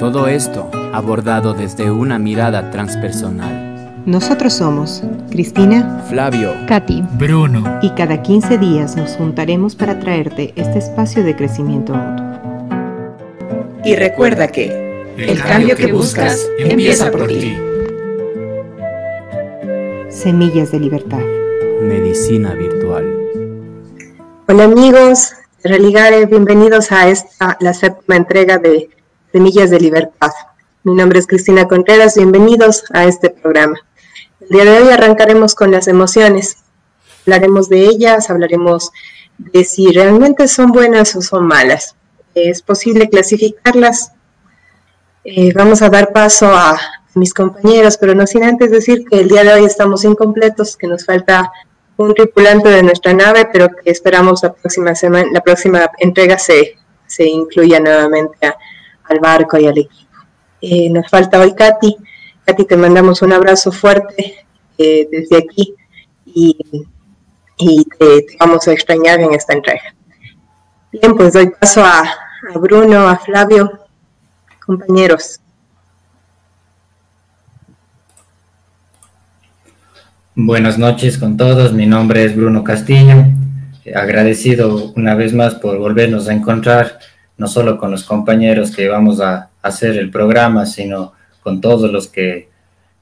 Todo esto abordado desde una mirada transpersonal. Nosotros somos Cristina, Flavio, Katy, Bruno. y cada 15 días nos juntaremos para traerte este espacio de crecimiento mutuo. Y recuerda que el cambio que buscas empieza por ti. Semillas de Libertad. Medicina Virtual. Hola amigos, Religare, bienvenidos a esta, la séptima entrega de Semillas de Libertad. Mi nombre es Cristina Contreras, bienvenidos a este programa. El día de hoy arrancaremos con las emociones. Hablaremos de ellas, hablaremos de si realmente son buenas o son malas. Es posible clasificarlas. Eh, vamos a dar paso a mis compañeros, pero no sin antes decir que el día de hoy estamos incompletos, que nos falta un tripulante de nuestra nave, pero que esperamos la próxima semana, la próxima entrega se, se incluya nuevamente a, al barco y al equipo. Eh, nos falta hoy Katy. Katy, te mandamos un abrazo fuerte eh, desde aquí y, te, te, vamos a extrañar en esta entrega. Bien, pues doy paso a, a Bruno, a Flavio, compañeros. Buenas noches con todos, mi nombre es Bruno Castillo, agradecido una vez más por volvernos a encontrar, no solo con los compañeros que vamos a hacer el programa, sino con todos los que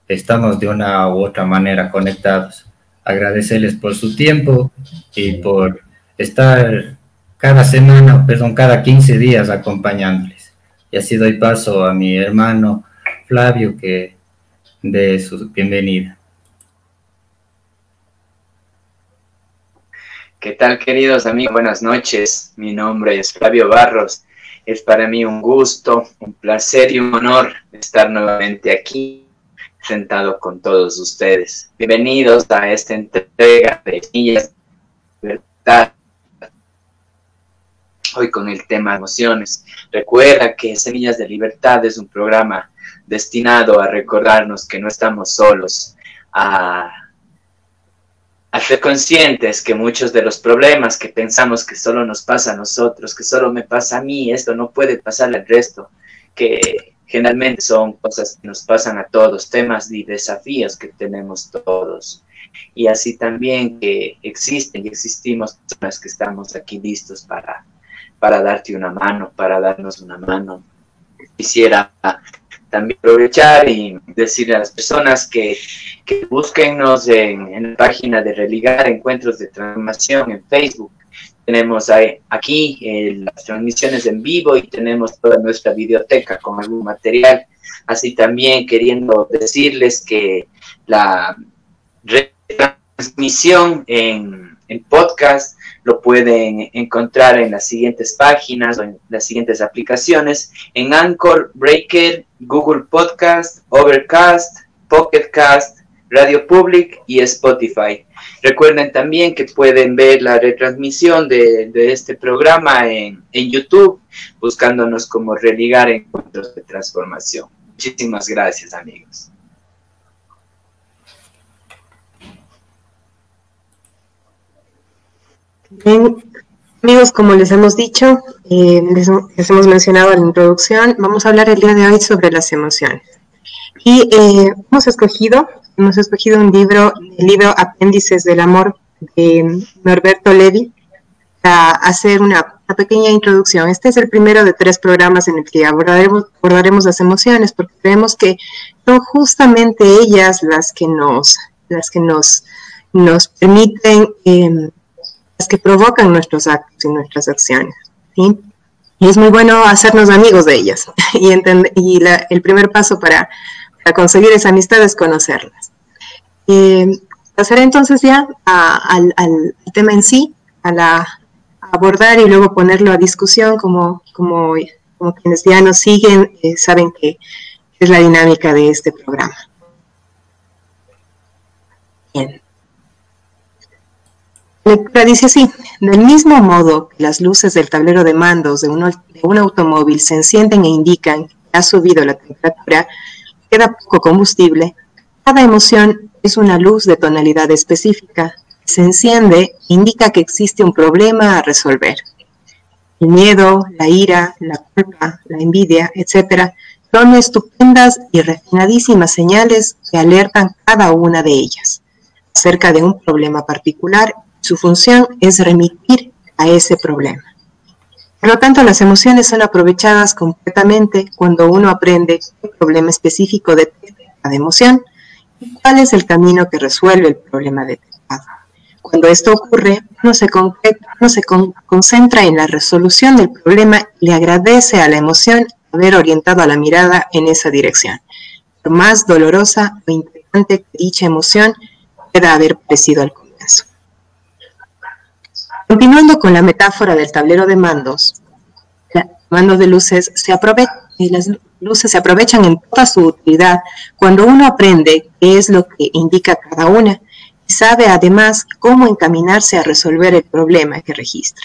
estamos de una u otra manera conectados. Agradecerles por su tiempo y por estar cada semana, perdón, cada 15 días acompañándoles. Y así doy paso a mi hermano Flavio que dé su bienvenida. ¿Qué tal queridos amigos? Buenas noches. Mi nombre es Flavio Barros. Es para mí un gusto, un placer y un honor estar nuevamente aquí sentado con todos ustedes. Bienvenidos a esta entrega de Semillas de Libertad. Hoy con el tema emociones. Recuerda que Semillas de Libertad es un programa destinado a recordarnos que no estamos solos, a a ser conscientes que muchos de los problemas que pensamos que solo nos pasa a nosotros, que solo me pasa a mí, esto no puede pasar al resto, que generalmente son cosas que nos pasan a todos, temas y desafíos que tenemos todos. Y así también que existen y existimos personas que estamos aquí listos para, para darte una mano, para darnos una mano. Quisiera también aprovechar y decirle a las personas que, que búsquennos en, en, la página de Religar Encuentros de Transformación en Facebook. Tenemos aquí eh, las transmisiones en vivo y tenemos toda nuestra biblioteca con algún material. Así también queriendo decirles que la retransmisión en, en podcast lo pueden encontrar en las siguientes páginas o en las siguientes aplicaciones, en Anchor, Breaker, Google Podcast, Overcast, Pocket Cast, Radio Public y Spotify. Recuerden también que pueden ver la retransmisión de, de este programa en, en, YouTube, buscándonos como Religar Encuentros de Transformación. Muchísimas gracias, amigos. Bien, amigos, como les hemos dicho, eh, les, les, hemos mencionado en la introducción, vamos a hablar el día de hoy sobre las emociones. Y eh, hemos escogido, hemos escogido un libro, el libro Apéndices del Amor de Norberto Levi, para hacer una, una, pequeña introducción. Este es el primero de tres programas en el que abordaremos, abordaremos las emociones, porque creemos que son justamente ellas las que nos, las que nos, nos permiten eh, que provocan nuestros actos y nuestras acciones. ¿sí? Y es muy bueno hacernos amigos de ellas. Y, y la, el primer paso para, para, conseguir esa amistad es conocerlas. Eh, pasaré entonces ya a, al, al, tema en sí, a, la, a abordar y luego ponerlo a discusión como, como, como quienes ya nos siguen eh, saben que es la dinámica de este programa. Bien. La lectura dice así, del mismo modo que las luces del tablero de mandos de un, automóvil se encienden e indican que ha subido la temperatura, queda poco combustible, cada emoción es una luz de tonalidad específica. Se enciende, indica que existe un problema a resolver. El miedo, la ira, la culpa, la envidia, etc., son estupendas y refinadísimas señales que alertan cada una de ellas acerca de un problema particular. Su función es remitir a ese problema. Por lo tanto, las emociones son aprovechadas completamente cuando uno aprende qué problema específico de cada emoción y cuál es el camino que resuelve el problema detectado. Cuando esto ocurre, uno se, concentra en la resolución del problema y le agradece a la emoción haber orientado la mirada en esa dirección. Por más dolorosa o inquietante que dicha emoción pueda haber parecido al comienzo. Continuando con la metáfora del tablero de mandos, los mandos de luces se aprovechan y las luces se aprovechan en toda su utilidad cuando uno aprende qué es lo que indica cada una y sabe además cómo encaminarse a resolver el problema que registra.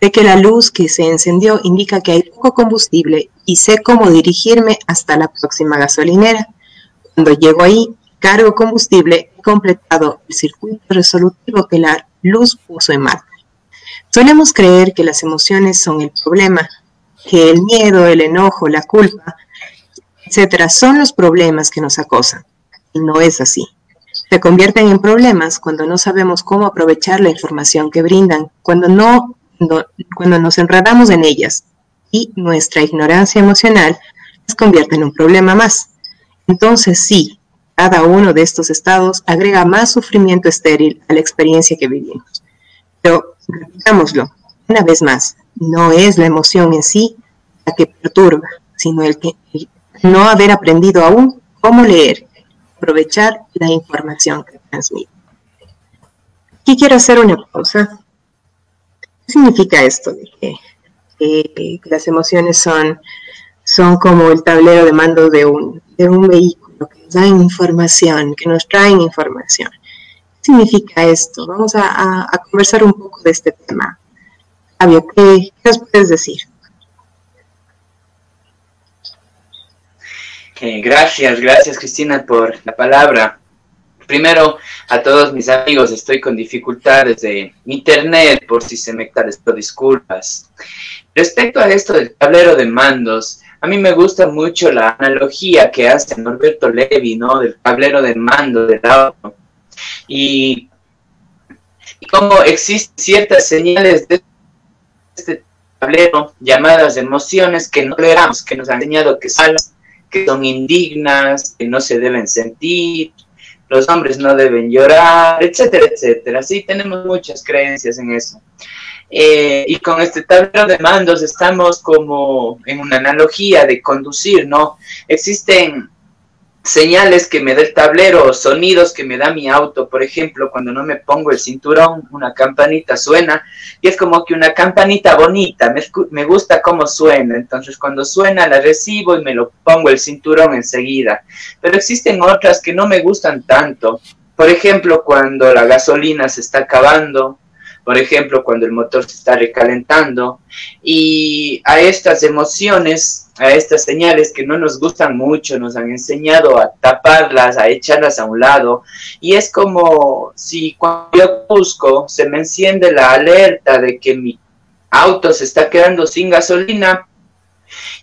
Sé que la luz que se encendió indica que hay poco combustible y sé cómo dirigirme hasta la próxima gasolinera. Cuando llego ahí, cargo combustible, he completado el circuito resolutivo que la luz puso en marcha. Solemos creer que las emociones son el problema, que el miedo, el enojo, la culpa, etcétera, son los problemas que nos acosan. Y no es así. Se convierten en problemas cuando no sabemos cómo aprovechar la información que brindan, cuando no, cuando nos enredamos en ellas y nuestra ignorancia emocional nos convierte en un problema más. Entonces sí, cada uno de estos estados agrega más sufrimiento estéril a la experiencia que vivimos. Pero repitámoslo una vez más, no es la emoción en sí la que perturba, sino el que no haber aprendido aún cómo leer, aprovechar la información que transmite. Aquí quiero hacer una pausa. ¿Qué significa esto de que, las emociones son, como el tablero de mando de un vehículo que nos da información, que nos traen información? ¿Qué significa esto? Vamos a, conversar un poco de este tema. Fabio, ¿qué, nos puedes decir? gracias, gracias Cristina por la palabra. Primero, a todos mis amigos, estoy con dificultades de internet, por si se me esto, disculpas. Respecto a esto del tablero de mandos, a mí me gusta mucho la analogía que hace Norberto Levi, ¿no? Del tablero de mando del auto. Y, y cómo existen ciertas señales de este tablero llamadas emociones que no toleramos, que nos han enseñado que son, que son indignas, que no se deben sentir, los hombres no deben llorar, etcétera, etcétera. Sí, tenemos muchas creencias en eso. Eh, y con este tablero de mandos estamos como en una analogía de conducir, ¿no? Existen señales que me da el tablero, sonidos que me da mi auto, por ejemplo, cuando no me pongo el cinturón, una campanita suena y es como que una campanita bonita, me, gusta cómo suena, entonces cuando suena la recibo y me lo pongo el cinturón enseguida, pero existen otras que no me gustan tanto, por ejemplo, cuando la gasolina se está acabando, por ejemplo, cuando el motor se está recalentando y a estas emociones a estas señales que no nos gustan mucho, nos han enseñado a taparlas, a echarlas a un lado. Y es como si cuando yo busco, se me enciende la alerta de que mi auto se está quedando sin gasolina,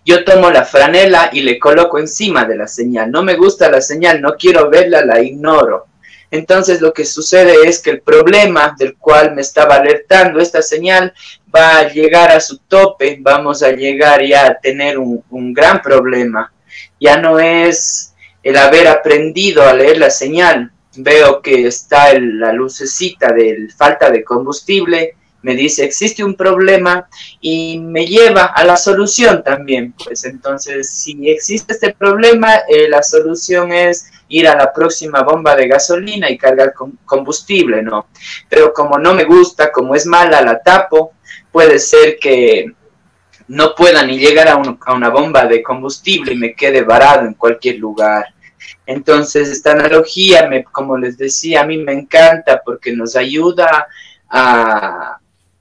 yo tomo la franela y le coloco encima de la señal. No me gusta la señal, no quiero verla, la ignoro. Entonces lo que sucede es que el problema del cual me estaba alertando esta señal va a llegar a su tope, vamos a llegar ya a tener un, gran problema. Ya no es el haber aprendido a leer la señal. Veo que está la lucecita de falta de combustible, me dice existe un problema y me lleva a la solución también. Pues entonces, si existe este problema, eh, la solución es ir a la próxima bomba de gasolina y cargar combustible, ¿no? Pero como no me gusta, como es mala, la tapo, puede ser que no pueda ni llegar a, una bomba de combustible y me quede varado en cualquier lugar. Entonces, esta analogía, me, como les decía, a mí me encanta porque nos ayuda a,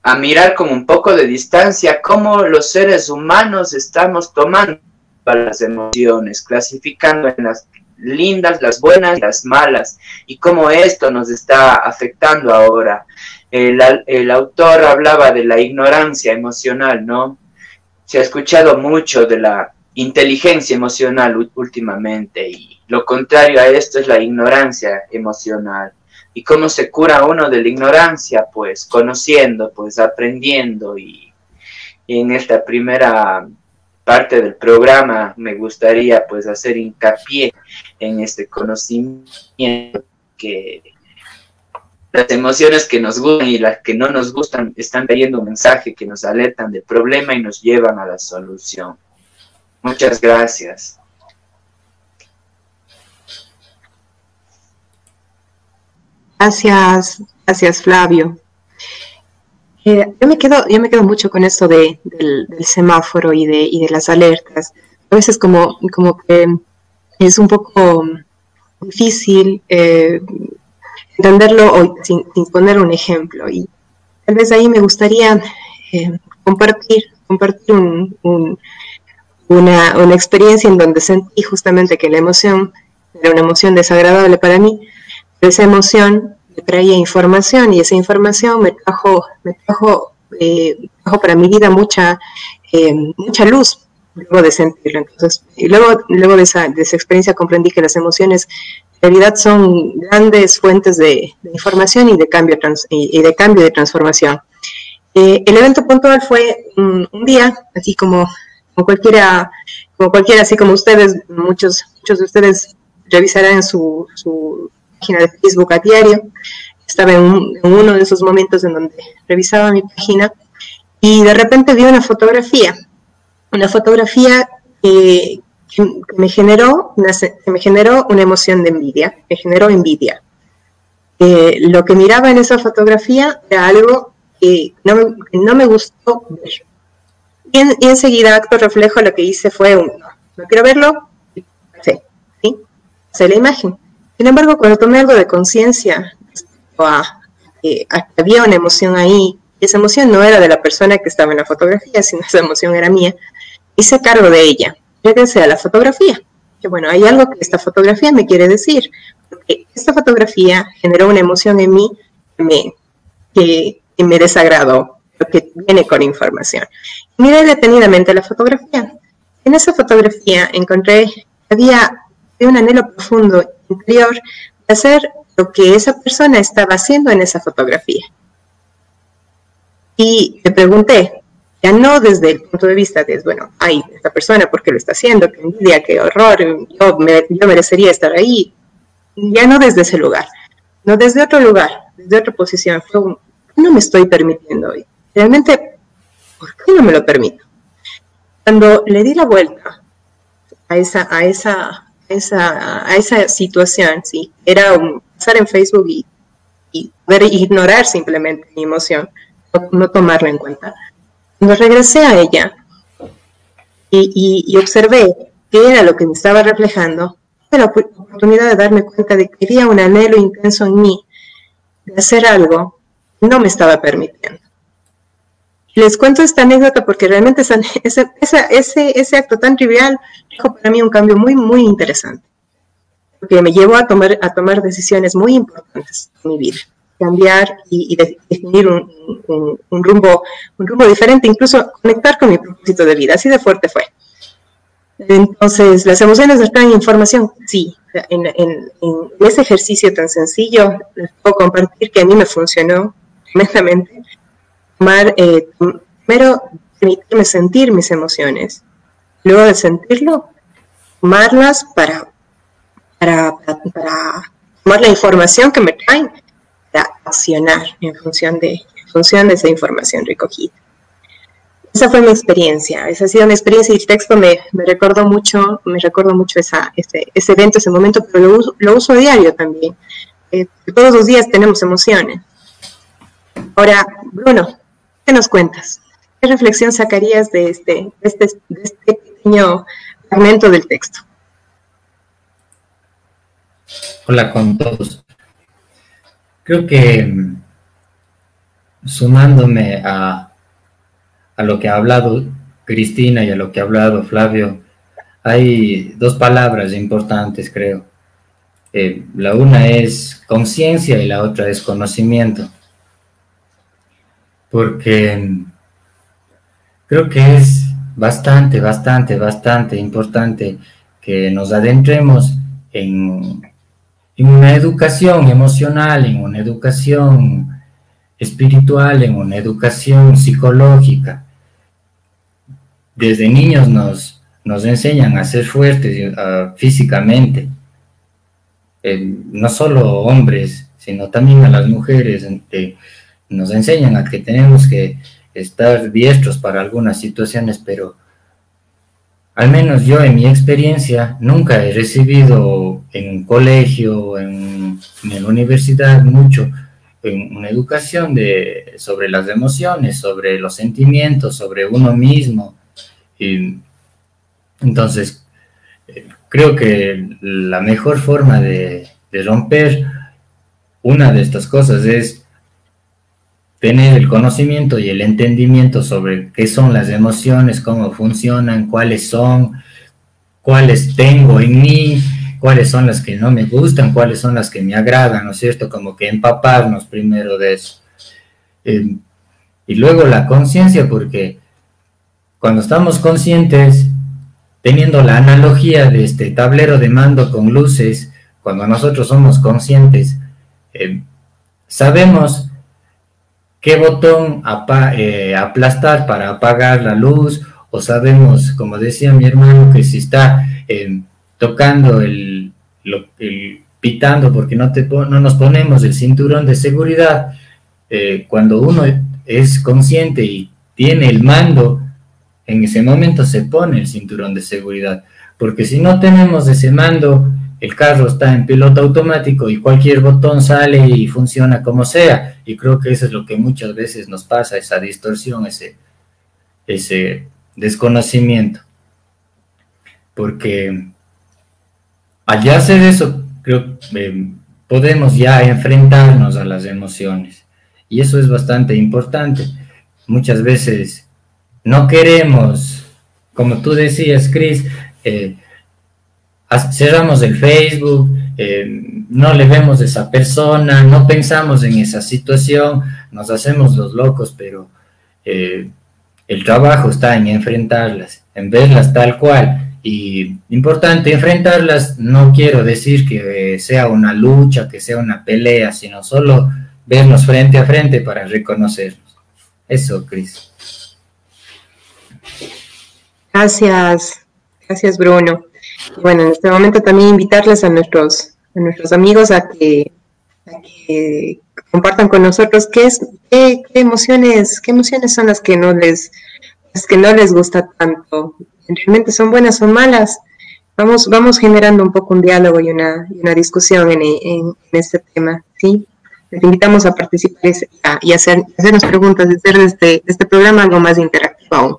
a mirar con un poco de distancia cómo los seres humanos estamos tomando las emociones, clasificando en las lindas, las buenas y las malas, y cómo esto nos está afectando ahora. El, el, autor hablaba de la ignorancia emocional, ¿no? Se ha escuchado mucho de la inteligencia emocional últimamente, y lo contrario a esto es la ignorancia emocional. ¿Y cómo se cura uno de la ignorancia? Pues conociendo, pues aprendiendo y, en esta primera parte del programa me gustaría pues hacer hincapié en este conocimiento que las emociones que nos gustan y las que no nos gustan están trayendo un mensaje que nos alertan del problema y nos llevan a la solución. Muchas gracias. Gracias, gracias Flavio. Eh, yo, me quedo, yo me quedo mucho con esto de, del, semáforo y de, y de las alertas. A veces como, como que es un poco difícil eh, entenderlo sin, poner un ejemplo. Y tal vez ahí me gustaría eh, compartir, compartir una, una experiencia en donde sentí justamente que la emoción era una emoción desagradable para mí, esa emoción me traía información y esa información me trajo, me trajo, eh, trajo para mi vida mucha, eh, mucha luz luego de sentirlo. Entonces, y luego, luego de, esa, de esa experiencia comprendí que las emociones en realidad son grandes fuentes de, información y de cambio, y, de cambio de transformación. Eh, el evento puntual fue un, día, así como, como cualquiera, como cualquiera, así como ustedes, muchos, muchos de ustedes revisarán su página de Facebook a diario. Estaba en, uno de esos momentos en donde revisaba mi página y de repente vi una fotografía, una fotografía que, me generó una, que me generó una emoción de envidia, me generó envidia. Eh, lo que miraba en esa fotografía era algo que no me, no me gustó ver. Y, enseguida, acto reflejo, lo que hice fue un, no, quiero verlo, sí, ¿sí? la imagen. Sin embargo, cuando tomé algo de conciencia que había una emoción ahí, esa emoción no era de la persona que estaba en la fotografía, sino esa emoción era mía, hice cargo de ella. Regresé a la fotografía. Que bueno, hay algo que esta fotografía me quiere decir, porque esta fotografía generó una emoción en mí que me, que, me desagradó, que viene con información. Miré detenidamente la fotografía. En esa fotografía encontré, había un anhelo profundo interior de hacer lo que esa persona estaba haciendo en esa fotografía. Y me pregunté, ya no desde el punto de vista de, bueno, ay, esta persona, ¿por qué lo está haciendo? Qué envidia, qué horror, yo, merecería estar ahí. Ya no desde ese lugar, no desde otro lugar, desde otra posición. no me estoy permitiendo hoy? Realmente, ¿por qué no me lo permito? Cuando le di la vuelta a esa, a esa esa, a esa situación, ¿sí? Era un, estar en Facebook y, y ver, ignorar simplemente mi emoción, no, tomarla en cuenta. Cuando regresé a ella y, y, observé qué era lo que me estaba reflejando, tuve la oportunidad de darme cuenta de que había un anhelo intenso en mí de hacer algo que no me estaba permitiendo. Les cuento esta anécdota porque realmente ese, ese, ese acto tan trivial dejó para mí un cambio muy, muy interesante. Porque me llevó a tomar, a tomar decisiones muy importantes en mi vida. Cambiar y, definir un, un, rumbo, un rumbo diferente, incluso conectar con mi propósito de vida. Así de fuerte fue. Entonces, ¿las emociones nos traen información? Sí. En, en, ese ejercicio tan sencillo, les puedo compartir que a mí me funcionó tremendamente tomar, eh, primero permitirme sentir mis emociones, luego de sentirlo, tomarlas para, para, para, tomar la información que me traen, para accionar en función de, en función de esa información recogida. Esa fue mi experiencia, esa ha sido mi experiencia y el texto me, me recordó mucho, me recordó mucho esa, ese, ese evento, ese momento, pero lo uso, lo uso a diario también. Eh, todos los días tenemos emociones. Ahora, Bruno, ¿Qué nos cuentas? ¿Qué reflexión sacarías de este, este, este pequeño fragmento del texto? Hola con todos. Creo que mm, sumándome a, a lo que ha hablado Cristina y a lo que ha hablado Flavio, hay dos palabras importantes, creo. Eh, la una es conciencia y la otra es conocimiento. Porque creo que es bastante, bastante, bastante importante que nos adentremos en, una educación emocional, en una educación espiritual, en una educación psicológica. Desde niños nos, nos enseñan a ser fuertes físicamente, eh, no solo hombres, sino también a las mujeres. Nos enseñan a que tenemos que estar diestros para algunas situaciones, pero al menos yo en mi experiencia nunca he recibido en colegio, en, en la universidad, mucho en una educación de, sobre las emociones, sobre los sentimientos, sobre uno mismo. Y, entonces, eh, creo que la mejor forma de romper una de estas cosas es tener el conocimiento y el entendimiento sobre qué son las emociones, cómo funcionan, cuáles son, cuáles tengo en mí, cuáles son las que no me gustan, cuáles son las que me agradan, ¿no es cierto? Como que empaparnos primero de eso. Eh, y luego la conciencia, porque cuando estamos conscientes, teniendo la analogía de este tablero de mando con luces, cuando nosotros somos conscientes, eh, sabemos qué botón eh, aplastar para apagar la luz. O sabemos, como decía mi hermano, que si está em, tocando el, pitando porque no, te, no nos ponemos el cinturón de seguridad, eh, cuando uno es consciente y tiene el mando, en ese momento se pone el cinturón de seguridad, porque si no tenemos ese mando, el carro está en piloto automático y cualquier botón sale y funciona como sea. Y creo que eso es lo que muchas veces nos pasa, esa distorsión, ese, desconocimiento. Porque al hacer eso, creo que eh, podemos ya enfrentarnos a las emociones. Y eso es bastante importante. Muchas veces no queremos, como tú decías, Chris, eh, cerramos el Facebook, eh, no le vemos a esa persona, no pensamos en esa situación, nos hacemos los locos, pero eh, el trabajo está en enfrentarlas, en verlas tal cual. Y importante, enfrentarlas no quiero decir que sea una lucha, que sea una pelea, sino solo vernos frente a frente para reconocernos. Eso, Cris. Gracias, gracias Bruno. Bueno, en este momento también invitarles a nuestros, a nuestros amigos a que, compartan con nosotros qué, es, qué, emociones, qué emociones son las que no les, las que no les gusta tanto. ¿Realmente son buenas o malas? Vamos, vamos generando un poco un diálogo y una, una discusión en, en, este tema, ¿sí? Les invitamos a participar y, a hacer, hacernos preguntas, hacer de este, este programa algo más interactivo aún.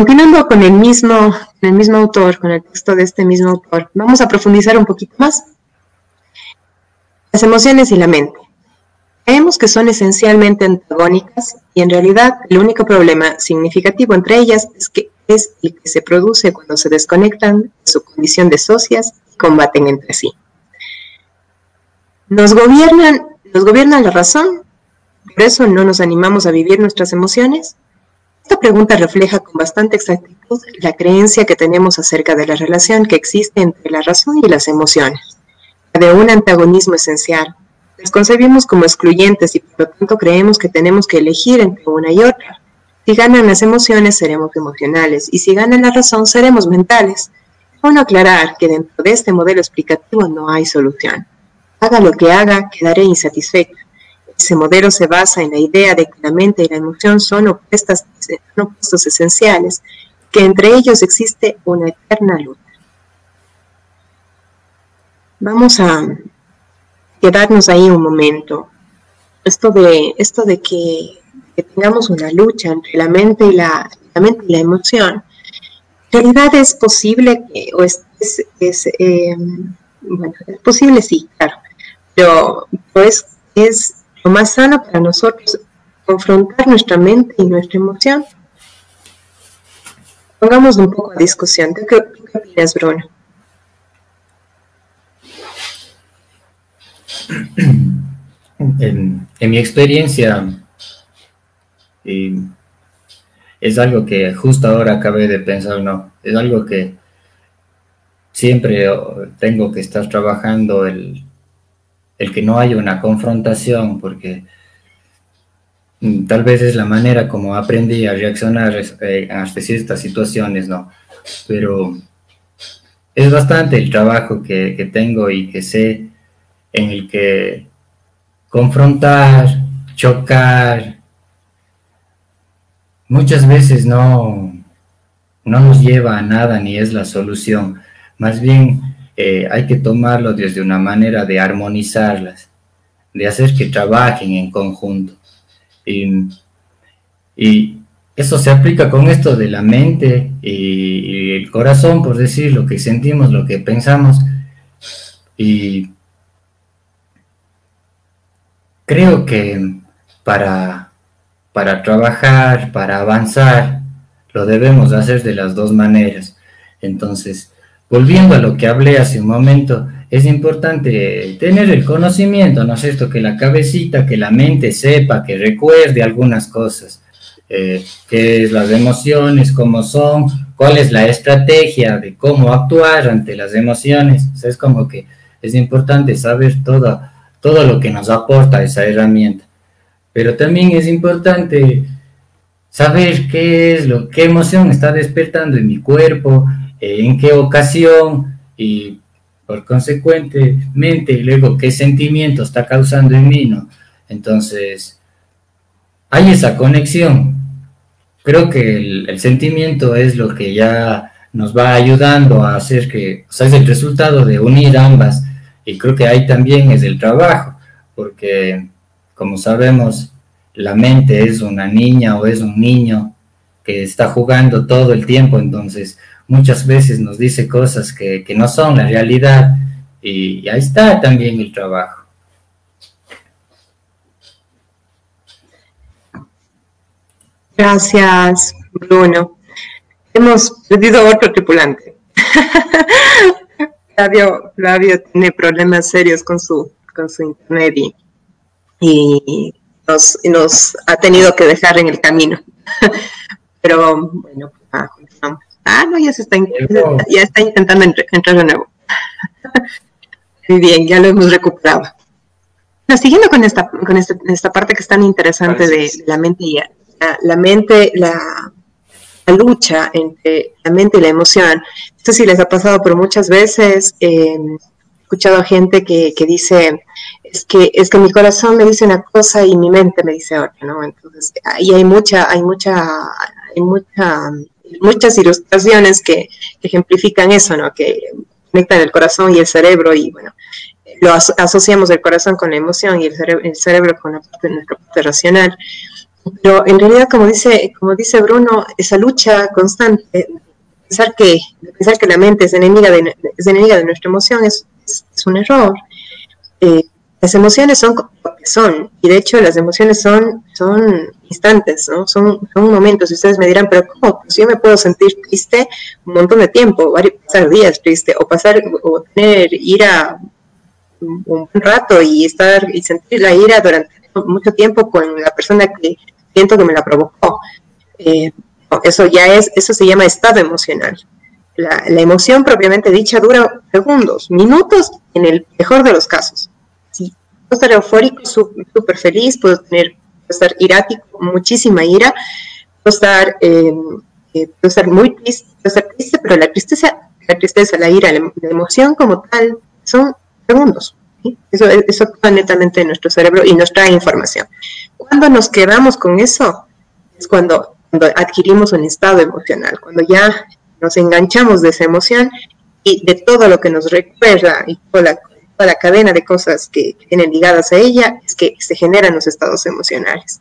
Continuando con el mismo, el mismo autor, con el texto de este mismo autor, vamos a profundizar un poquito más. Las emociones y la mente. Creemos que son esencialmente antagónicas y en realidad el único problema significativo entre ellas es que es el que se produce cuando se desconectan de su condición de socias y combaten entre sí. Nos gobiernan, nos gobierna la razón, por eso no nos animamos a vivir nuestras emociones esta pregunta refleja con bastante exactitud la creencia que tenemos acerca de la relación que existe entre la razón y las emociones, de un antagonismo esencial. Las concebimos como excluyentes y por lo tanto creemos que tenemos que elegir entre una y otra. Si ganan las emociones, seremos emocionales, y si gana la razón, seremos mentales. Bueno aclarar que dentro de este modelo explicativo no hay solución. Haga lo que haga, quedaré insatisfecho. Ese modelo se basa en la idea de que la mente y la emoción son opuestos esenciales, que entre ellos existe una eterna lucha. Vamos a quedarnos ahí un momento. Esto de, esto de que, tengamos una lucha entre la mente y la, mente y la emoción, en realidad es posible que, o es, es, eh, bueno, es posible, sí, claro, pero pues es lo más sano para nosotros confrontar nuestra mente y nuestra emoción. Pongamos un poco a discusión. ¿Qué, opinas, Bruno? En, mi experiencia, es algo que justo ahora acabé de pensar, no, es algo que siempre tengo que estar trabajando el, el que no haya una confrontación, porque mm, tal vez es la manera como aprendí a reaccionar eh, a ciertas situaciones, ¿no? Pero es bastante el trabajo que, que tengo y que sé en el que confrontar, chocar, muchas veces no, no nos lleva a nada ni es la solución. Más bien eh, hay que tomarlo desde una manera de armonizarlas, de hacer que trabajen en conjunto. Y, eso se aplica con esto de la mente y, el corazón, por decir lo que sentimos, lo que pensamos. Y creo que para, para trabajar, para avanzar, lo debemos hacer de las dos maneras. Entonces, volviendo a lo que hablé hace un momento, es importante tener el conocimiento, ¿no es cierto? Que la cabecita, que la mente sepa, que recuerde algunas cosas, eh, qué es las emociones, cómo son, cuál es la estrategia de cómo actuar ante las emociones. es como que es importante saber todo todo lo que nos aporta esa herramienta. Pero también es importante saber qué es lo, qué emoción está despertando en mi cuerpo, en qué ocasión y por consecuentemente luego qué sentimiento está causando en mí, ¿no? Entonces, hay esa conexión. Creo que el, el, sentimiento es lo que ya nos va ayudando a hacer que, o sea, es el resultado de unir ambas y creo que ahí también es el trabajo, porque como sabemos, la mente es una niña o es un niño que está jugando todo el tiempo, entonces muchas veces nos dice cosas que, no son la realidad y, ahí está también el trabajo. Gracias, Bruno. Hemos perdido otro tripulante. Flavio, tiene problemas serios con su, con su internet y, nos, nos, ha tenido que dejar en el camino. Pero bueno, ah, ah, no, ya se está, ya está intentando entrar de nuevo. Muy bien, ya lo hemos recuperado. siguiendo con esta, con esta, esta parte que es tan interesante de la mente y la, la mente, la, lucha entre la mente y la emoción. Esto sí les ha pasado, pero muchas veces eh, he escuchado a gente que, que, dice, es que, es que mi corazón me dice una cosa y mi mente me dice otra, ¿no? Entonces, ahí hay mucha, hay mucha, hay mucha, muchas ilustraciones que, ejemplifican eso, ¿no? Que conectan el corazón y el cerebro y, bueno, lo asociamos el corazón con la emoción y el cerebro, con la parte, nuestra parte racional. Pero en realidad, como dice, como dice Bruno, esa lucha constante, pensar que, pensar que la mente es enemiga de, es enemiga de nuestra emoción es, es, un error. Eh, las emociones son como son, y de hecho las emociones son, son instantes, ¿no? Son, son momentos, y ustedes me dirán, pero ¿cómo? Pues yo me puedo sentir triste un montón de tiempo, varios, pasar días triste, o pasar, o tener ira un, un rato y estar, y sentir la ira durante mucho tiempo con la persona que siento que me la provocó. Eh, eso ya es, eso se llama estado emocional. La, emoción propiamente dicha dura segundos, minutos en el mejor de los casos. Puedo estar eufórico, súper feliz, puedo tener, estar irático, muchísima ira, puedo estar, eh, eh, puedo estar muy triste, puedo estar triste, pero la tristeza, la tristeza, la ira, la, emoción como tal, son segundos. Eso, eso actúa netamente en nuestro cerebro y nos trae información. Cuando nos quedamos con eso, es cuando, adquirimos un estado emocional, cuando ya nos enganchamos de esa emoción y de todo lo que nos recuerda y toda la, cadena de cosas que, vienen ligadas a ella, es que se generan los estados emocionales.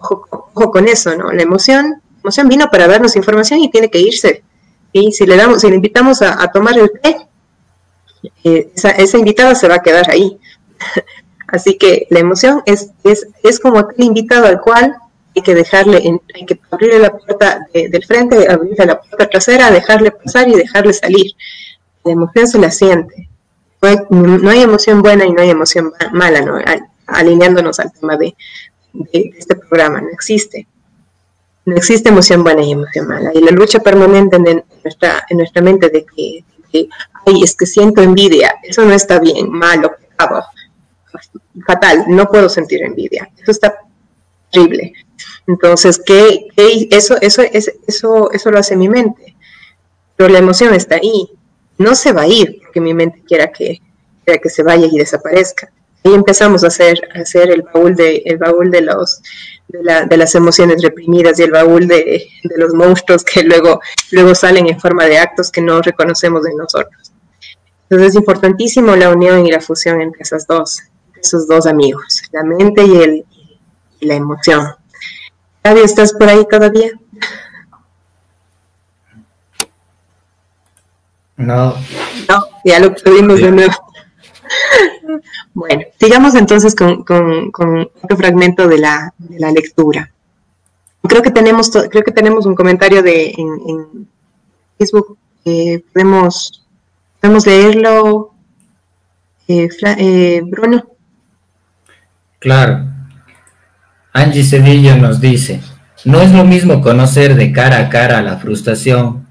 Ojo, con eso, ¿no? La emoción, emoción vino para darnos información y tiene que irse. Y si le damos, si le invitamos a, a tomar el té, eh, esa, esa, invitada se va a quedar ahí. Así que la emoción es, es, es como el invitado al cual hay que dejarle, hay que abrirle la puerta del frente, abrirle la puerta trasera, dejarle pasar y dejarle salir. La emoción se la siente. No hay, emoción buena y no hay emoción mala, ¿no? alineándonos al tema de, este programa, no existe. No existe emoción buena y emoción mala. Y la lucha permanente en nuestra, en nuestra mente de que, ay, es que siento envidia, eso no está bien, malo, fatal, no puedo sentir envidia, eso está terrible. Entonces, ¿qué, Eso, eso, eso, eso lo hace mi mente, pero la emoción está ahí, no se va a ir porque mi mente quiera que, quiera que se vaya y desaparezca ahí empezamos a hacer, a hacer el baúl de, el baúl de los de, las emociones reprimidas y el baúl de, los monstruos que luego, luego salen en forma de actos que no reconocemos en nosotros. Entonces es importantísimo la unión y la fusión entre esas dos, esos dos amigos, la mente y, el, y la emoción. Gaby, ¿estás por ahí todavía? No. No, ya lo perdimos de nuevo. Bueno, sigamos entonces con, otro fragmento de la, lectura. Creo que tenemos creo que tenemos un comentario de en, Facebook. Eh, podemos podemos leerlo, eh, eh, Bruno. Claro. Angie Sevilla nos dice, no es lo mismo conocer de cara a cara la frustración,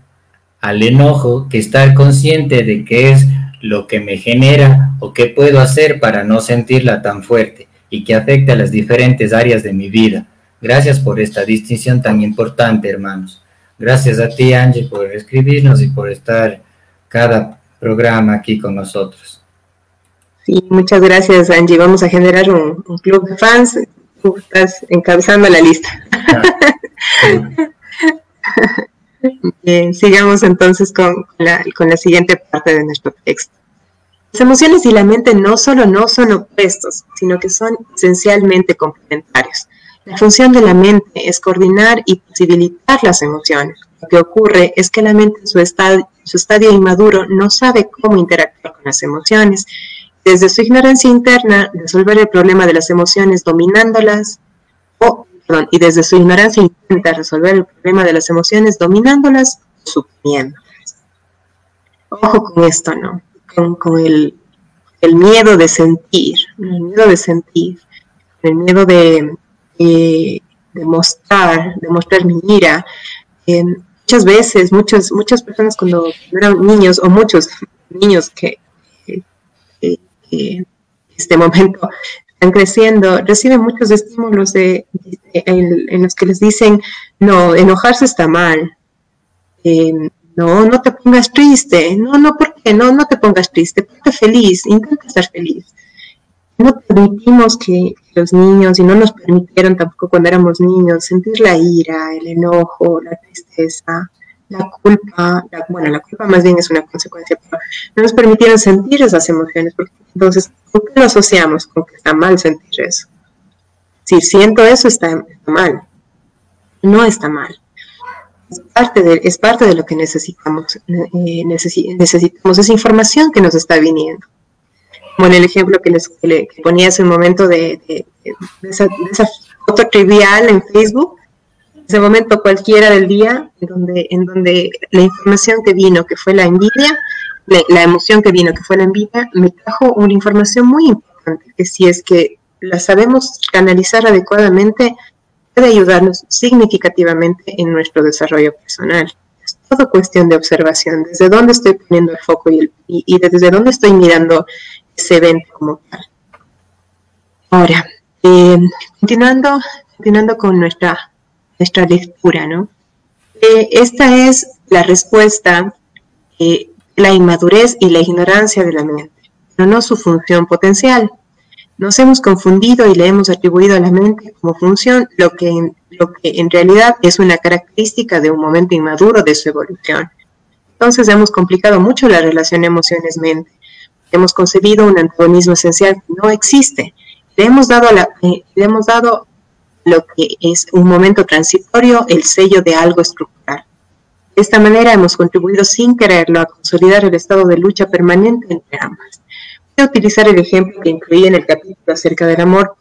al enojo, que estar consciente de que es lo que me genera o qué puedo hacer para no sentirla tan fuerte y que afecte a las diferentes áreas de mi vida. Gracias por esta distinción tan importante, hermanos. Gracias a ti, Angie, por escribirnos y por estar cada programa aquí con nosotros. Sí, muchas gracias, Angie. Vamos a generar un, club de fans. Tú estás encabezando la lista. Bien, sigamos entonces con la, con la siguiente parte de nuestro texto. Las emociones y la mente no solo no son opuestos, sino que son esencialmente complementarios. La función de la mente es coordinar y posibilitar las emociones. Lo que ocurre es que la mente en su estadio, su estadio inmaduro no sabe cómo interactuar con las emociones. Desde su ignorancia interna, resolver el problema de las emociones dominándolas o y desde su ignorancia intenta resolver el problema de las emociones dominándolas o suprimiéndolas. Ojo con esto, ¿no? Con, el, miedo de sentir, el miedo de sentir, el miedo de, de, mostrar, de mostrar mi ira. muchas veces, muchas, muchas personas cuando eran niños, o muchos niños que, en este momento están creciendo, reciben muchos estímulos de, en, los que les dicen, no, enojarse está mal, eh, no, no te pongas triste, no, no, ¿por qué? No, no te pongas triste, ponte feliz, intenta estar feliz. No permitimos que los niños, y no nos permitieron tampoco cuando éramos niños, sentir la ira, el enojo, la tristeza, la culpa, bueno, la culpa más bien es una consecuencia, pero no nos permitieron sentir esas emociones, porque entonces, ¿por qué lo asociamos con que está mal sentir eso? Si siento eso, está, mal. No está mal. Es parte de, es parte de lo que necesitamos. Eh, necesitamos esa información que nos está viniendo. Como en el ejemplo que les ponía hace un momento de, de, esa, foto trivial en Facebook, ese momento cualquiera del día en donde, en donde la información que vino, que fue la envidia, la, emoción que vino, que fue la envidia, me trajo una información muy importante, que si es que la sabemos canalizar adecuadamente, puede ayudarnos significativamente en nuestro desarrollo personal. Es todo cuestión de observación, desde dónde estoy poniendo el foco y, y desde dónde estoy mirando ese evento como tal. Ahora, eh, continuando, continuando con nuestra nuestra lectura, ¿no? Eh, esta es la respuesta, eh, la inmadurez y la ignorancia de la mente, pero no su función potencial. Nos hemos confundido y le hemos atribuido a la mente como función lo que, en, realidad es una característica de un momento inmaduro de su evolución. Entonces hemos complicado mucho la relación emociones-mente. Hemos concebido un antagonismo esencial que no existe. Le hemos dado, la, eh, le hemos dado lo que es un momento transitorio, el sello de algo estructural. De esta manera hemos contribuido sin quererlo a consolidar el estado de lucha permanente entre ambas. Voy a utilizar el ejemplo que incluí en el capítulo acerca del amor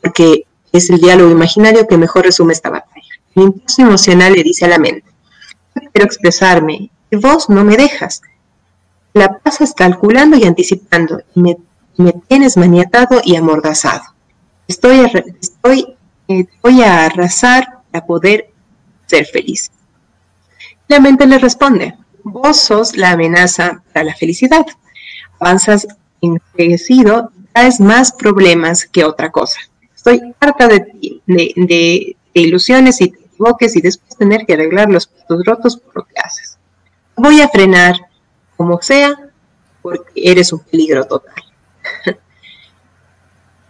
porque es el diálogo imaginario que mejor resume esta batalla. El impulso emocional le dice a la mente, quiero expresarme, y vos no me dejas. La pasas calculando y anticipando, y me, tienes maniatado y amordazado. Estoy, estoy voy a arrasar para poder ser feliz. La mente le responde, vos sos la amenaza para la felicidad. Avanzas envejecido, traes más problemas que otra cosa. Estoy harta de, de, de, ilusiones y te equivoques y después tener que arreglar los platos rotos por lo que haces. Voy a frenar como sea porque eres un peligro total.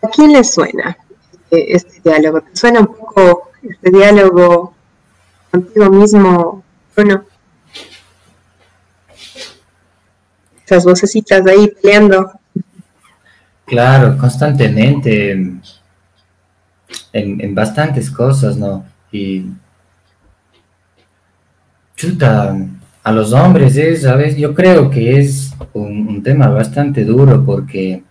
¿A quién le suena este, este diálogo? ¿Te suena un poco este diálogo contigo mismo bueno, esas vocecitas ahí peleando. Claro, constantemente en, en, bastantes cosas, ¿no? Y chuta, a los hombres es, ¿sabes? Yo creo que es un, tema bastante duro porque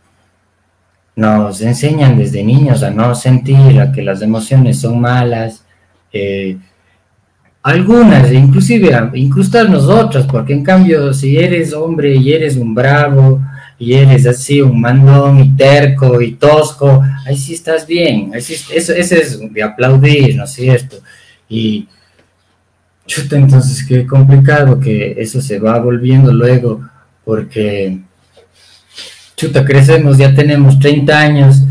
nos enseñan desde niños a no sentir, a que las emociones son malas, eh, algunas, inclusive a incrustar nosotras, porque en cambio si eres hombre y eres un bravo y eres así un mandón y terco y tosco, ahí sí estás bien, eso, eso es de aplaudir, ¿no es cierto? Y chuta, entonces qué complicado que eso se va volviendo luego, porque chuta, crecemos, ya tenemos 30 años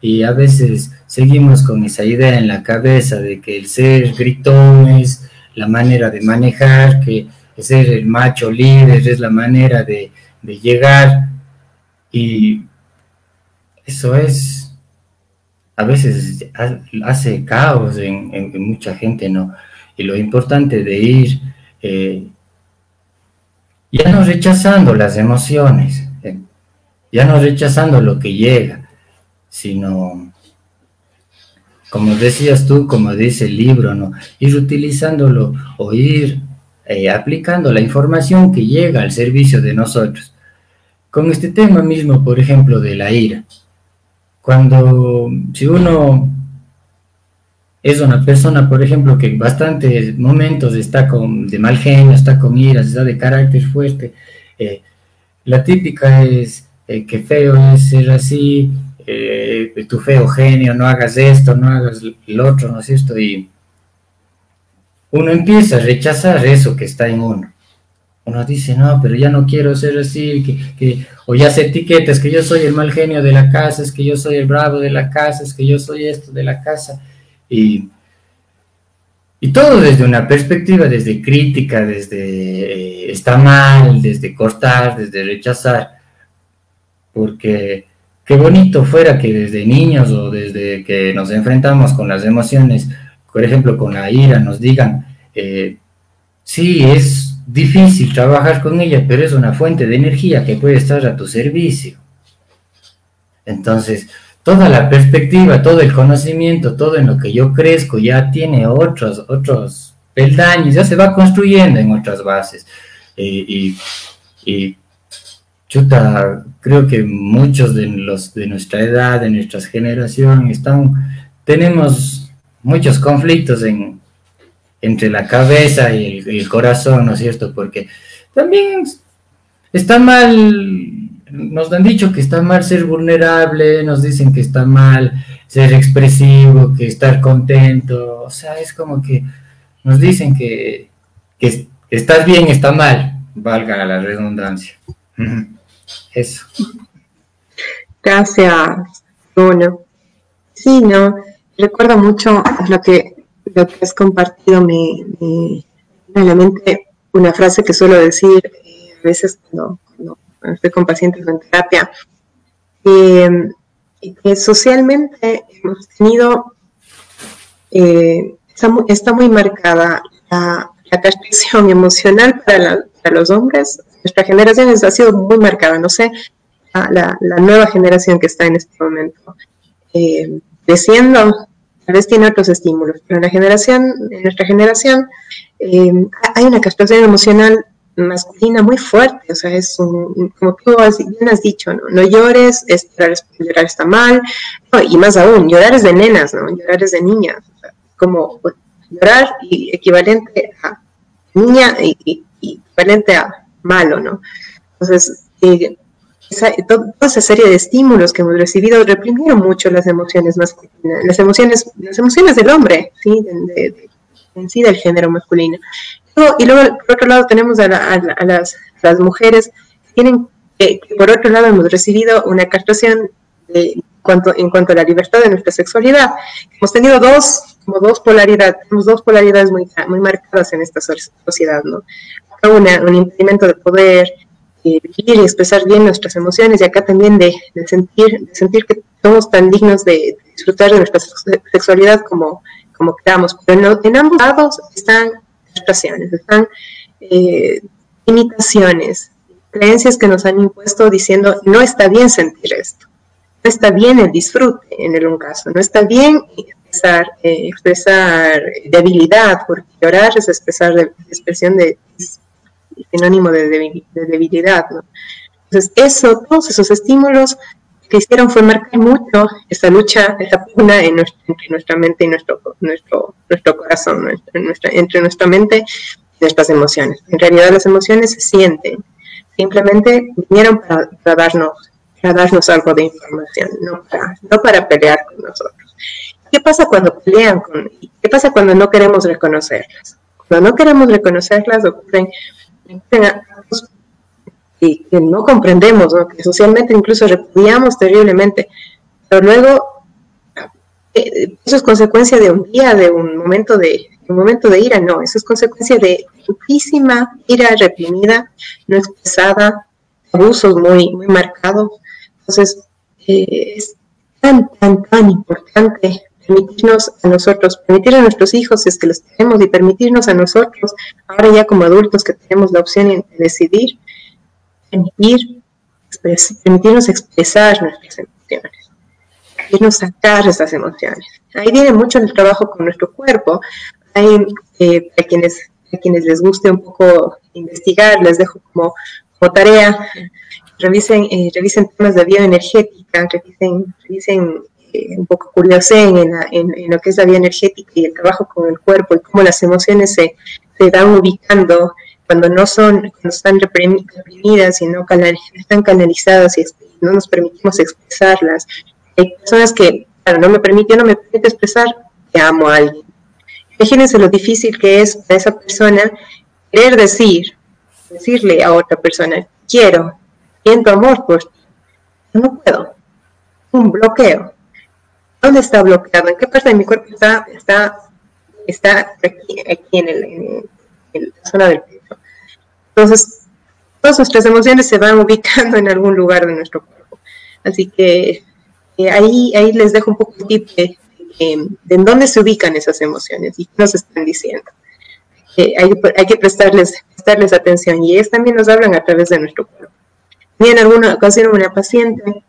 y a veces seguimos con esa idea en la cabeza de que el ser gritón es la manera de manejar, que ser el macho líder es la manera de, llegar y eso es, a veces hace caos en, mucha gente, ¿no? Y lo importante de ir, eh, ya no rechazando las emociones, ya no rechazando lo que llega, sino como decías tú, como dice el libro, ¿no? Ir utilizándolo o ir eh, aplicando la información que llega al servicio de nosotros. Con este tema mismo, por ejemplo, de la ira. Cuando, si uno es una persona, por ejemplo, que en bastantes momentos está con, de mal genio, está con ira, está de carácter fuerte, eh, la típica es eh, que feo es ser así, eh, tu feo genio, no hagas esto, no hagas lo otro, ¿no es esto? Y uno empieza a rechazar eso que está en uno. Uno dice, no, pero ya no quiero ser así, que, o ya se etiquetas que yo soy el mal genio de la casa, es que yo soy el bravo de la casa, es que yo soy esto de la casa. Y, y todo desde una perspectiva, desde crítica, desde eh, está mal, desde cortar, desde rechazar, porque qué bonito fuera que desde niños o desde que nos enfrentamos con las emociones, por ejemplo con la ira, nos digan, eh, sí, es difícil trabajar con ella, pero es una fuente de energía que puede estar a tu servicio. Entonces, toda la perspectiva, todo el conocimiento, todo en lo que yo crezco ya tiene otros, otros peldaños, ya se va construyendo en otras bases. Eh, y, y chuta, creo que muchos de los de nuestra edad, de nuestra generación, están, tenemos muchos conflictos en, entre la cabeza y el, corazón, ¿no es cierto? Porque también está mal, nos han dicho que está mal ser vulnerable, nos dicen que está mal ser expresivo, que estar contento, o sea, es como que nos dicen que, que estás bien, está mal, valga la redundancia. Eso. Gracias, Bruno. Sí, no, recuerdo mucho lo que, lo que has compartido, me, la mente una frase que suelo decir eh, a veces cuando, estoy con pacientes en terapia, eh, que socialmente hemos tenido, eh, está, muy, marcada la, la percepción emocional para los hombres nuestra generación ha sido muy marcada, no sé, la, nueva generación que está en este momento eh, creciendo, tal vez tiene otros estímulos, pero la generación, en nuestra generación eh, hay una castración emocional masculina muy fuerte, o sea, es un, como tú bien has dicho, ¿no? No llores, es, llorar, está mal, y más aún, llorar es de nenas, ¿no? Llorar es de niñas, como pues, llorar y equivalente a niña y, equivalente a malo, ¿no? Entonces, eh, toda esa serie de estímulos que hemos recibido reprimieron mucho las emociones masculinas, las emociones, las emociones del hombre, ¿sí? en sí del género masculino. Y luego, por otro lado, tenemos a, las, mujeres que tienen, que por otro lado hemos recibido una castración de, cuanto, en cuanto a la libertad de nuestra sexualidad. Hemos tenido dos, como dos polaridades, dos polaridades muy, muy marcadas en esta sociedad, ¿no? Un impedimento de poder eh, vivir y expresar bien nuestras emociones y acá también de, sentir, de sentir que somos tan dignos de disfrutar de nuestra sexualidad como, como queramos. Pero en, ambos lados están frustraciones, están eh, imitaciones, creencias que nos han impuesto diciendo no está bien sentir esto, no está bien el disfrute en el un caso, no está bien expresar, eh, expresar debilidad, porque llorar es expresar de, expresión de sinónimo de, debilidad. Entonces, eso, todos esos estímulos que hicieron fue marcar mucho esa lucha, esa pugna en entre nuestra mente y nuestro, nuestro, nuestro corazón, nuestra, entre nuestra mente y nuestras emociones. En realidad las emociones se sienten, simplemente vinieron para, darnos, para darnos algo de información, no para, no para pelear con nosotros. ¿Qué pasa cuando pelean con, qué pasa cuando no queremos reconocerlas? Cuando no queremos reconocerlas ocurren, y que no comprendemos, que socialmente incluso repudiamos terriblemente, pero luego eh, eso es consecuencia de un día, de un momento de, un momento de ira, no, eso es consecuencia de muchísima ira reprimida, no expresada, abusos muy, muy marcados. Entonces, eh, es tan, tan, tan importante permitirnos a nosotros, permitir a nuestros hijos, si es que los tenemos, y permitirnos a nosotros, ahora ya como adultos que tenemos la opción de decidir, permitir, permitirnos expresar nuestras emociones, permitirnos sacar esas emociones. Ahí viene mucho el trabajo con nuestro cuerpo. Hay, eh, para, quienes, quienes les guste un poco investigar, les dejo como, como tarea, revisen, eh, revisen temas de bioenergética, revisen, revisen eh, un poco curiosen en, en, en, lo que es la bioenergética y el trabajo con el cuerpo y cómo las emociones se, se van ubicando cuando no son, cuando están reprimidas y no están canalizadas y no nos permitimos expresarlas. Hay personas que, claro, no me permite, no me permite expresar que amo a alguien. Imagínense lo difícil que es para esa persona querer decir, decirle a otra persona, quiero, siento amor por ti. No puedo. Un bloqueo. ¿Dónde está bloqueado? ¿En qué parte de mi cuerpo está, está, está aquí, aquí en, el, en la zona del pecho? Entonces, todas nuestras emociones se van ubicando en algún lugar de nuestro cuerpo. Así que eh, ahí, ahí les dejo un poco de tip de, en dónde se ubican esas emociones y qué nos están diciendo. hay, hay, que prestarles, prestarles atención y ellos también nos hablan a través de nuestro cuerpo. En alguna ocasión una paciente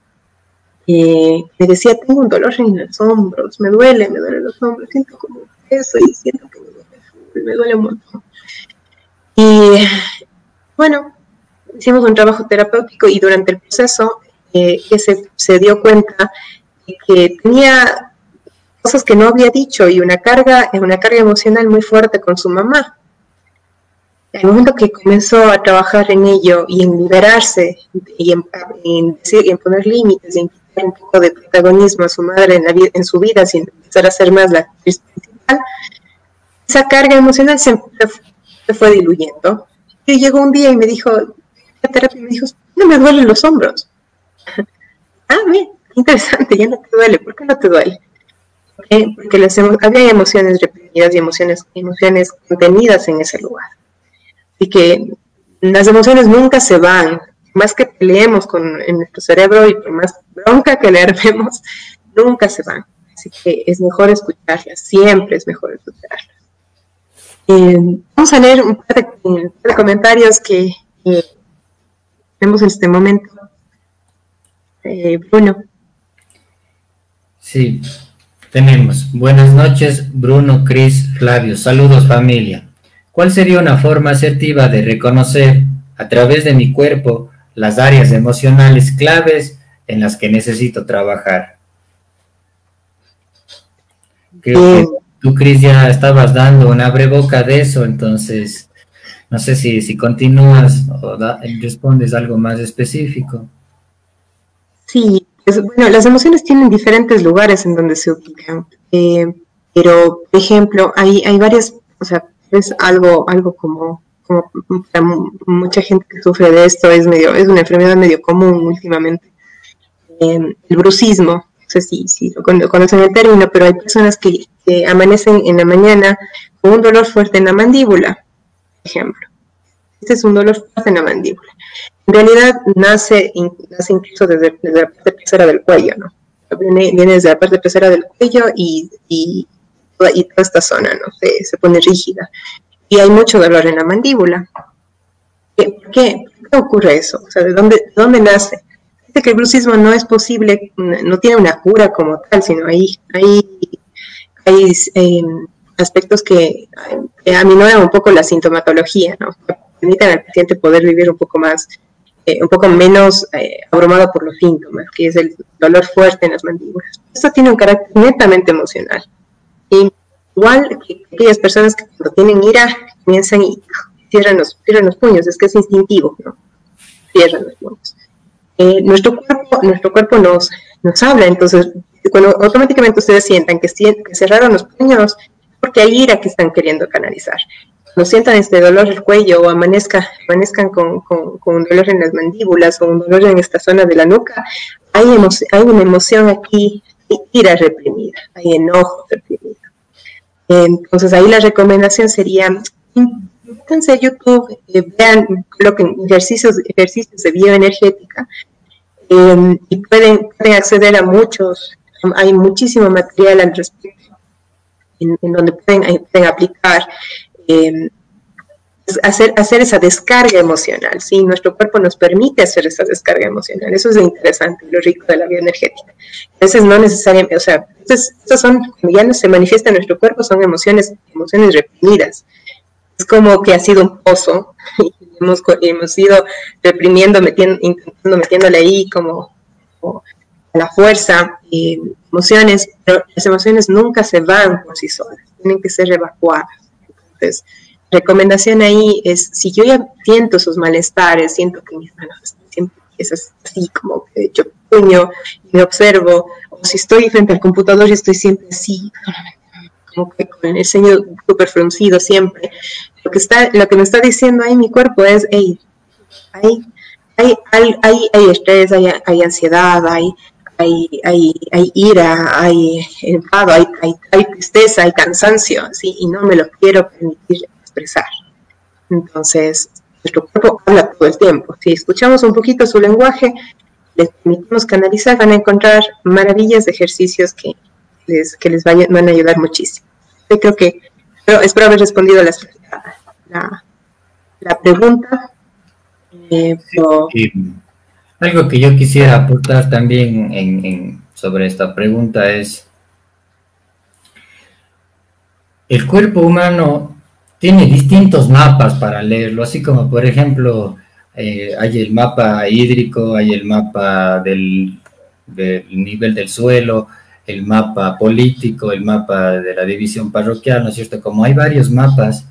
eh, me decía, tengo un dolor en los hombros, me duele, me duele los hombros, siento como eso y siento que me duele, me duele un montón. Y bueno, hicimos un trabajo terapéutico y durante el proceso eh, se, se, dio cuenta de que tenía cosas que no había dicho y una carga, una carga emocional muy fuerte con su mamá. El momento que comenzó a trabajar en ello y en liberarse y en, en, poner límites en un poco de protagonismo a su madre en, la, en su vida sin empezar a ser más la actriz principal, esa carga emocional se, se fue diluyendo y llegó un día y me dijo, la terapia me dijo, no me duelen los hombros. ah, bien, interesante, ya no te duele. ¿Por qué no te duele? Porque las había emociones reprimidas y emociones, emociones contenidas en ese lugar. Así que las emociones nunca se van. Más que peleemos con en nuestro cerebro y por más bronca que le armemos, nunca se van. Así que es mejor escucharlas, siempre es mejor escucharlas. Eh, vamos a leer un par de, comentarios que tenemos en este momento. Eh, Bruno. Sí, tenemos. Buenas noches, Bruno, Cris, Flavio. Saludos, familia. ¿Cuál sería una forma asertiva de reconocer a través de mi cuerpo las áreas emocionales claves en las que necesito trabajar? que tú, Cris, ya estabas dando una boca de eso, entonces no sé si, si continúas o respondes algo más específico. Sí, bueno, las emociones tienen diferentes lugares en donde se ubican, eh, pero, por ejemplo, hay, hay varias, o sea, es algo, algo como, como para mucha gente que sufre de esto, es, medio, es una enfermedad medio común últimamente, eh, el brucismo, sé si, si conocen el término, pero hay personas que, amanecen en la mañana con un dolor fuerte en la mandíbula, por ejemplo. Este es un dolor fuerte en la mandíbula. En realidad nace, nace incluso desde, la parte trasera del cuello, ¿no? Viene, viene, desde la parte trasera del cuello y, y, toda, esta zona, ¿no? Se, se, pone rígida. Y hay mucho dolor en la mandíbula. ¿Por qué? ¿Por qué ocurre eso? O sea, ¿de dónde, de dónde nace? que el brucismo no es posible, no tiene una cura como tal, sino hay, hay, hay em, aspectos que, aminoran un poco la sintomatología, ¿no? al paciente poder vivir un poco más, eh, un poco menos eh, abrumado por los síntomas, que es el dolor fuerte en las mandíbulas. Esto tiene un carácter netamente emocional. Igual que aquellas personas que cuando tienen ira comienzan y cierran los, cierran los puños, es que es instintivo, ¿no? Cierran los puños. Eh, nuestro cuerpo, nuestro cuerpo nos, nos habla, entonces cuando automáticamente ustedes sientan que, que cerraron los puños, porque hay ira que están queriendo canalizar. Cuando sientan este dolor del cuello o amanezca, amanezcan con, con, un dolor en las mandíbulas o un dolor en esta zona de la nuca, hay, hay una emoción aquí, hay ira reprimida, hay enojo reprimido. Entonces ahí la recomendación sería, métanse a YouTube, eh, vean, coloquen ejercicios, ejercicios de bioenergética eh, y pueden, pueden, acceder a muchos, hay muchísimo material al respecto en, donde pueden, pueden aplicar. Eh, hacer, hacer esa descarga emocional, ¿sí? Nuestro cuerpo nos permite hacer esa descarga emocional, eso es lo interesante, lo rico de la bioenergética. A veces no necesariamente, o sea, estas son, cuando ya no se manifiesta en nuestro cuerpo, son emociones, emociones reprimidas, es como que ha sido un pozo y hemos, hemos ido reprimiendo, metiendo, intentando metiéndole ahí como, a la fuerza eh, emociones, pero las emociones nunca se van por sí solas, tienen que ser evacuadas. Entonces, recomendación ahí es, si yo ya siento esos malestares, siento que mis manos siempre es así como que yo puño y me observo, o si estoy frente al computador y estoy siempre así, como que con el ceño súper fruncido siempre. Lo que, está, lo que me está diciendo ahí mi cuerpo es, hey, hay, hay, hay, hay, estrés, hay, hay ansiedad, hay, hay, hay, hay, ira, hay enfado, hay, hay, hay, tristeza, hay cansancio, ¿sí? y no me lo quiero permitir expresar. Entonces, nuestro cuerpo habla todo el tiempo. Si escuchamos un poquito su lenguaje, les permitimos canalizar, van a encontrar maravillas de ejercicios que les, que les van a ayudar muchísimo. Yo creo que espero haber respondido a la, la, pregunta. Eh, algo que yo quisiera aportar también en, sobre esta pregunta es, el cuerpo humano tiene distintos mapas para leerlo, así como por ejemplo eh, hay el mapa hídrico, hay el mapa del, del nivel del suelo, el mapa político, el mapa de la división parroquial, ¿no es cierto? Como hay varios mapas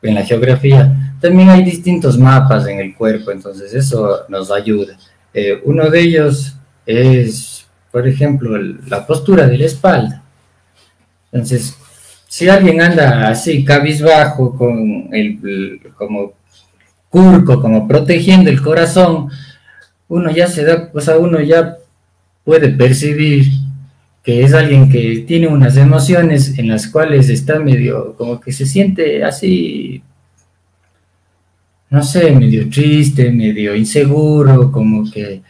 en la geografía, también hay distintos mapas en el cuerpo, entonces eso nos ayuda. Eh, uno de ellos es, por ejemplo, la postura de la espalda. Entonces, si alguien anda así, cabizbajo, con el, como curco, como protegiendo el corazón, uno ya se da, o sea, uno ya puede percibir que es alguien que tiene unas emociones en las cuales está medio, como que se siente así, no sé, medio triste, medio inseguro, como que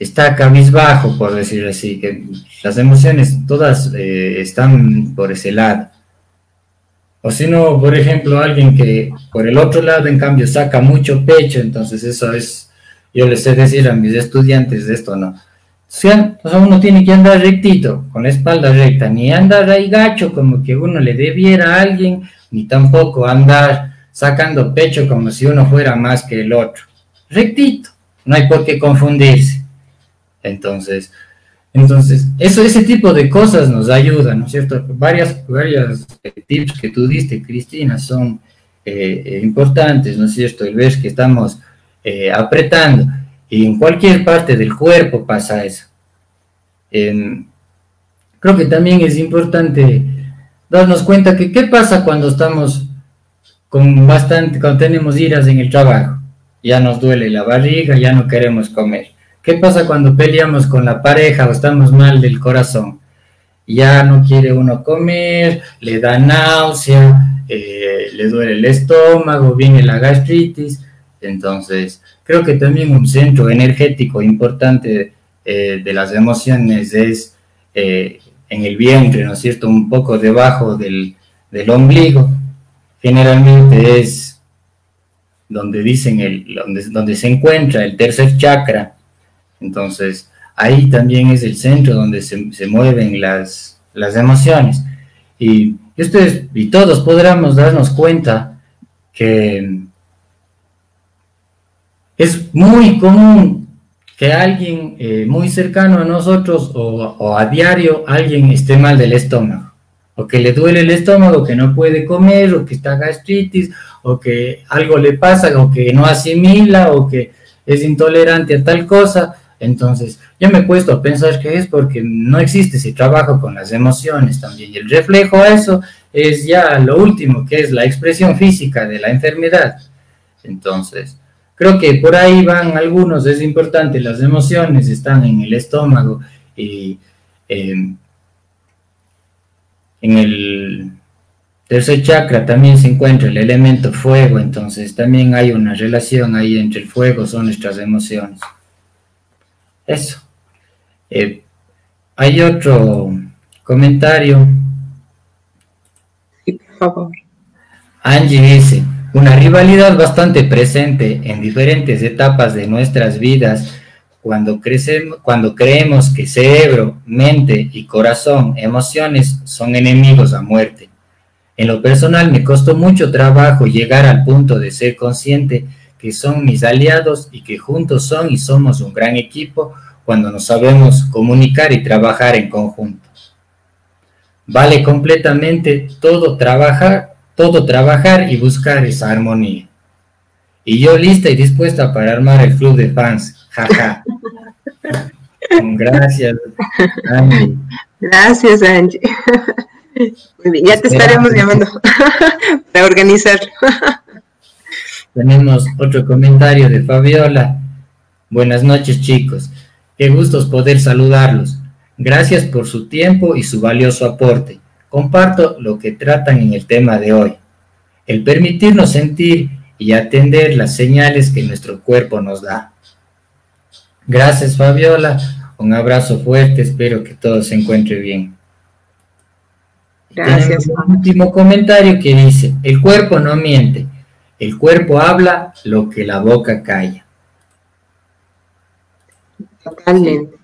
está cabizbajo, por decir así, que las emociones todas eh, están por ese lado. O si no, por ejemplo, alguien que por el otro lado, en cambio, saca mucho pecho, entonces eso es, yo les sé decir a mis estudiantes de esto, ¿no? O sea, uno tiene que andar rectito, con la espalda recta, ni andar ahí gacho como que uno le debiera a alguien, ni tampoco andar sacando pecho como si uno fuera más que el otro. Rectito, no hay por qué confundirse. Entonces, entonces, eso, ese tipo de cosas nos ayudan, ¿no es cierto? Varias, varias eh, tips que tú diste, Cristina, son eh, eh, importantes, ¿no es cierto? El ver que estamos apretando y en cualquier parte del cuerpo pasa eso. creo que también es importante darnos cuenta que qué pasa cuando estamos con bastante, cuando tenemos iras en el trabajo. Ya nos duele la barriga, ya no queremos comer ¿Qué pasa cuando peleamos con la pareja o estamos mal del corazón? Ya no quiere uno comer, le da náusea, eh, le duele el estómago, viene la gastritis. Entonces, creo que también un centro energético importante eh, de las emociones es eh, en el vientre, ¿no es cierto? Un poco debajo del, del ombligo. Generalmente es donde dicen el, donde, donde se encuentra el tercer chakra entonces, ahí también es el centro donde se, mueven las, las emociones. Y, ustedes y todos podremos darnos cuenta que es muy común que alguien eh, muy cercano a nosotros o, a diario alguien esté mal del estómago, o que le duele el estómago, que no puede comer, o que está gastritis, o que algo le pasa, o que no asimila, o que es intolerante a tal cosa, entonces, yo me he puesto a pensar que es porque no existe ese trabajo con las emociones también. Y el reflejo a eso es ya lo último, que es la expresión física de la enfermedad. Entonces, creo que por ahí van algunos, es importante, las emociones están en el estómago y em, en el tercer chakra también se encuentra el elemento fuego, entonces también hay una relación ahí entre el fuego, son nuestras emociones. Eso. Eh, hay otro comentario. Sí, por favor. Angie dice, una rivalidad bastante presente en diferentes etapas de nuestras vidas cuando, crecemos, cuando creemos que cerebro, mente y corazón, emociones son enemigos a muerte. En lo personal me costó mucho trabajo llegar al punto de ser consciente que son mis aliados y que juntos son y somos un gran equipo cuando nos sabemos comunicar y trabajar en conjunto. Vale completamente todo trabajar, todo trabajar y buscar esa armonía. Y yo lista y dispuesta para armar el club de fans. Jaja. Gracias, Angie. Gracias, Angie. ya te estaremos llamando para organizar. Tenemos otro comentario de Fabiola. Buenas noches, chicos. Qué gustos poder saludarlos. Gracias por su tiempo y su valioso aporte. Comparto lo que tratan en el tema de hoy. El permitirnos sentir y atender las señales que nuestro cuerpo nos da. Gracias, Fabiola. Un abrazo fuerte. Espero que todo se encuentre bien. Gracias. un último comentario que dice, el cuerpo no miente el cuerpo habla lo que la boca calla. Totalmente.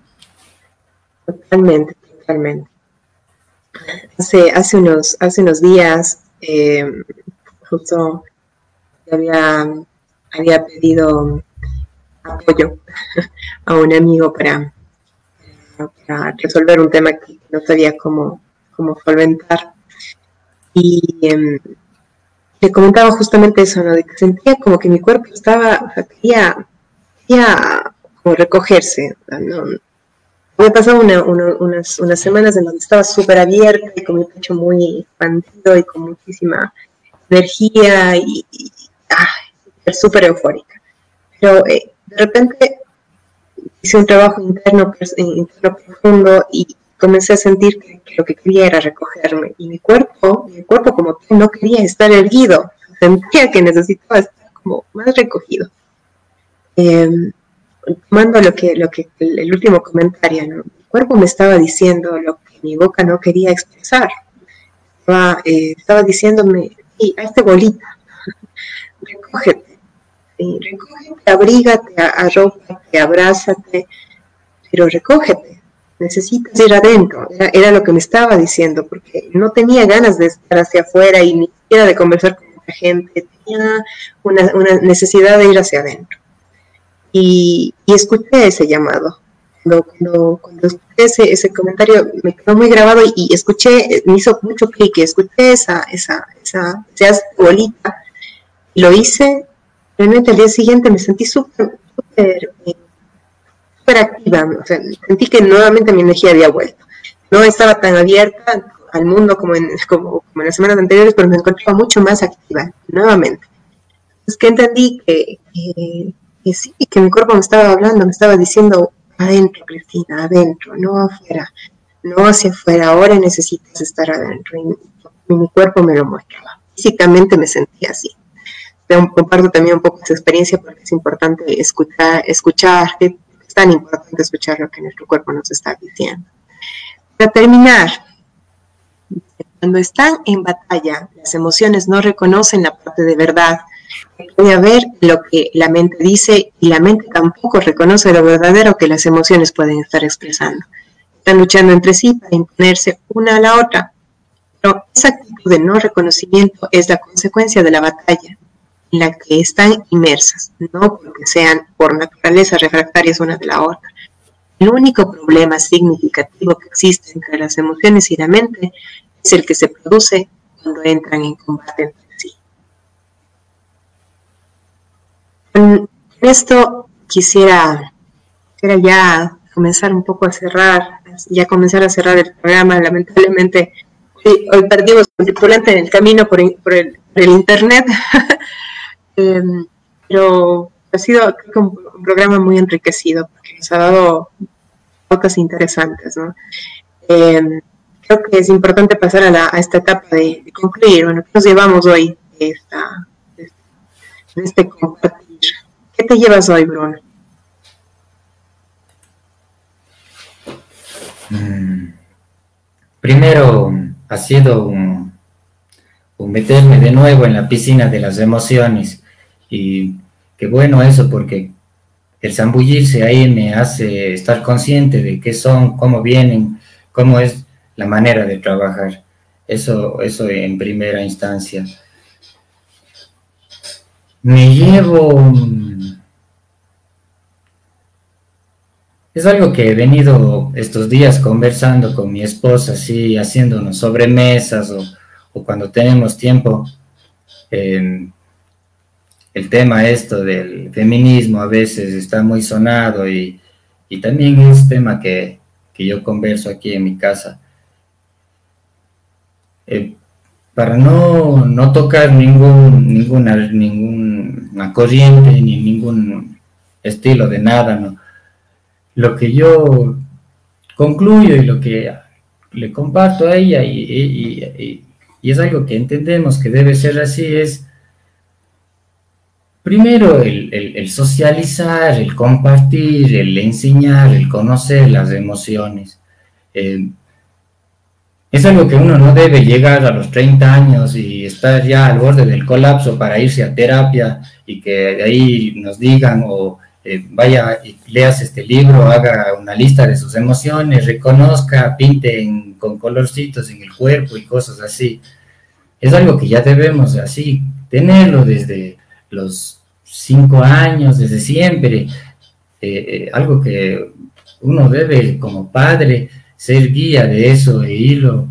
Totalmente, totalmente. Hace, hace, unos, hace unos días, eh, justo había, había pedido apoyo a un amigo para, resolver un tema que no sabía cómo, cómo solventar. Y em, le comentaba justamente eso, ¿no? De que sentía como que mi cuerpo estaba, quería, quería como recogerse, ¿no? Pasado unas, unas semanas en donde estaba súper abierta y con mi pecho muy expandido y con muchísima energía y, súper eufórica. Pero eh, de repente hice un trabajo interno, interno profundo y comencé a sentir que, lo que quería era recogerme. Y mi cuerpo, mi cuerpo como que no quería estar erguido, sentía que necesitaba estar como más recogido. Eh, tomando lo que, lo que el, último comentario, mi cuerpo me estaba diciendo lo que mi boca no quería expresar. Estaba, eh, estaba diciéndome, sí, hazte bolita, recógete, recógete, abrígate, arrópate, abrázate, pero recógete, necesitas ir adentro. Era, lo que me estaba diciendo, porque no tenía ganas de estar hacia afuera y ni siquiera de conversar con la gente, tenía una, necesidad de ir hacia adentro. Y, escuché ese llamado. Cuando, cuando, escuché ese, comentario me quedó muy grabado y, escuché, me hizo mucho clic, escuché esa, esa, esa, esa bolita, lo hice, realmente al día siguiente me sentí súper, súper eh, activa, o sea, sentí que nuevamente mi energía había vuelto. No estaba tan abierta al mundo como en, como, en las semanas anteriores, pero me encontraba mucho más activa, nuevamente. Es que entendí que, que, sí, que mi cuerpo me estaba hablando, me estaba diciendo, adentro, Cristina, adentro, no afuera, no hacia afuera, ahora necesitas estar adentro. Y mi cuerpo me lo mostraba. Físicamente me sentía así comparto también un poco esa experiencia porque es importante escuchar, escuchar tan importante escuchar lo que nuestro cuerpo nos está diciendo. Para terminar, cuando están en batalla, las emociones no reconocen la parte de verdad. Puede ver lo que la mente dice y la mente tampoco reconoce lo verdadero que las emociones pueden estar expresando. Están luchando entre sí para imponerse una a la otra. Pero esa actitud de no reconocimiento es la consecuencia de la batalla en la que están inmersas, no porque sean por naturaleza refractarias una de la otra. El único problema significativo que existe entre las emociones y la mente es el que se produce cuando entran en combate entre sí. Con esto quisiera, quisiera ya comenzar un poco a cerrar, ya comenzar a cerrar el programa. Lamentablemente, hoy, perdimos un tripulante en el camino por, por el, por el internet. Em, pero ha sido un, programa muy enriquecido porque nos ha dado cosas interesantes. ¿no? Em, creo que es importante pasar a, esta etapa de, concluir. Bueno, ¿qué nos llevamos hoy de, esta, este compartir? ¿Qué te llevas hoy, Bruno? Mm, primero, ha sido un meterme de nuevo en la piscina de las emociones y qué bueno eso porque el zambullirse ahí me hace estar consciente de qué son, cómo vienen, cómo es la manera de trabajar. Eso, eso en primera instancia. Me llevo... Es algo que he venido estos días conversando con mi esposa, así, haciéndonos sobremesas o, o cuando tenemos tiempo. Eh, el tema esto del feminismo a veces está muy sonado y, también es tema que, yo converso aquí en mi casa. Eh, para no, no, tocar ningún, ninguna, ninguna corriente ni ningún estilo de nada, ¿no? Lo que yo concluyo y lo que le comparto a ella y es algo que entendemos que debe ser así es primero el, socializar, el compartir, el enseñar, el conocer las emociones. Eh, es algo que uno no debe llegar a los 30 años y estar ya al borde del colapso para irse a terapia y que de ahí nos digan o eh, vaya y leas este libro, haga una lista de sus emociones, reconozca, pinte con colorcitos en el cuerpo y cosas así. Es algo que ya debemos así tenerlo desde los cinco años, desde siempre, eh, eh, algo que uno debe como padre ser guía de eso e irlo,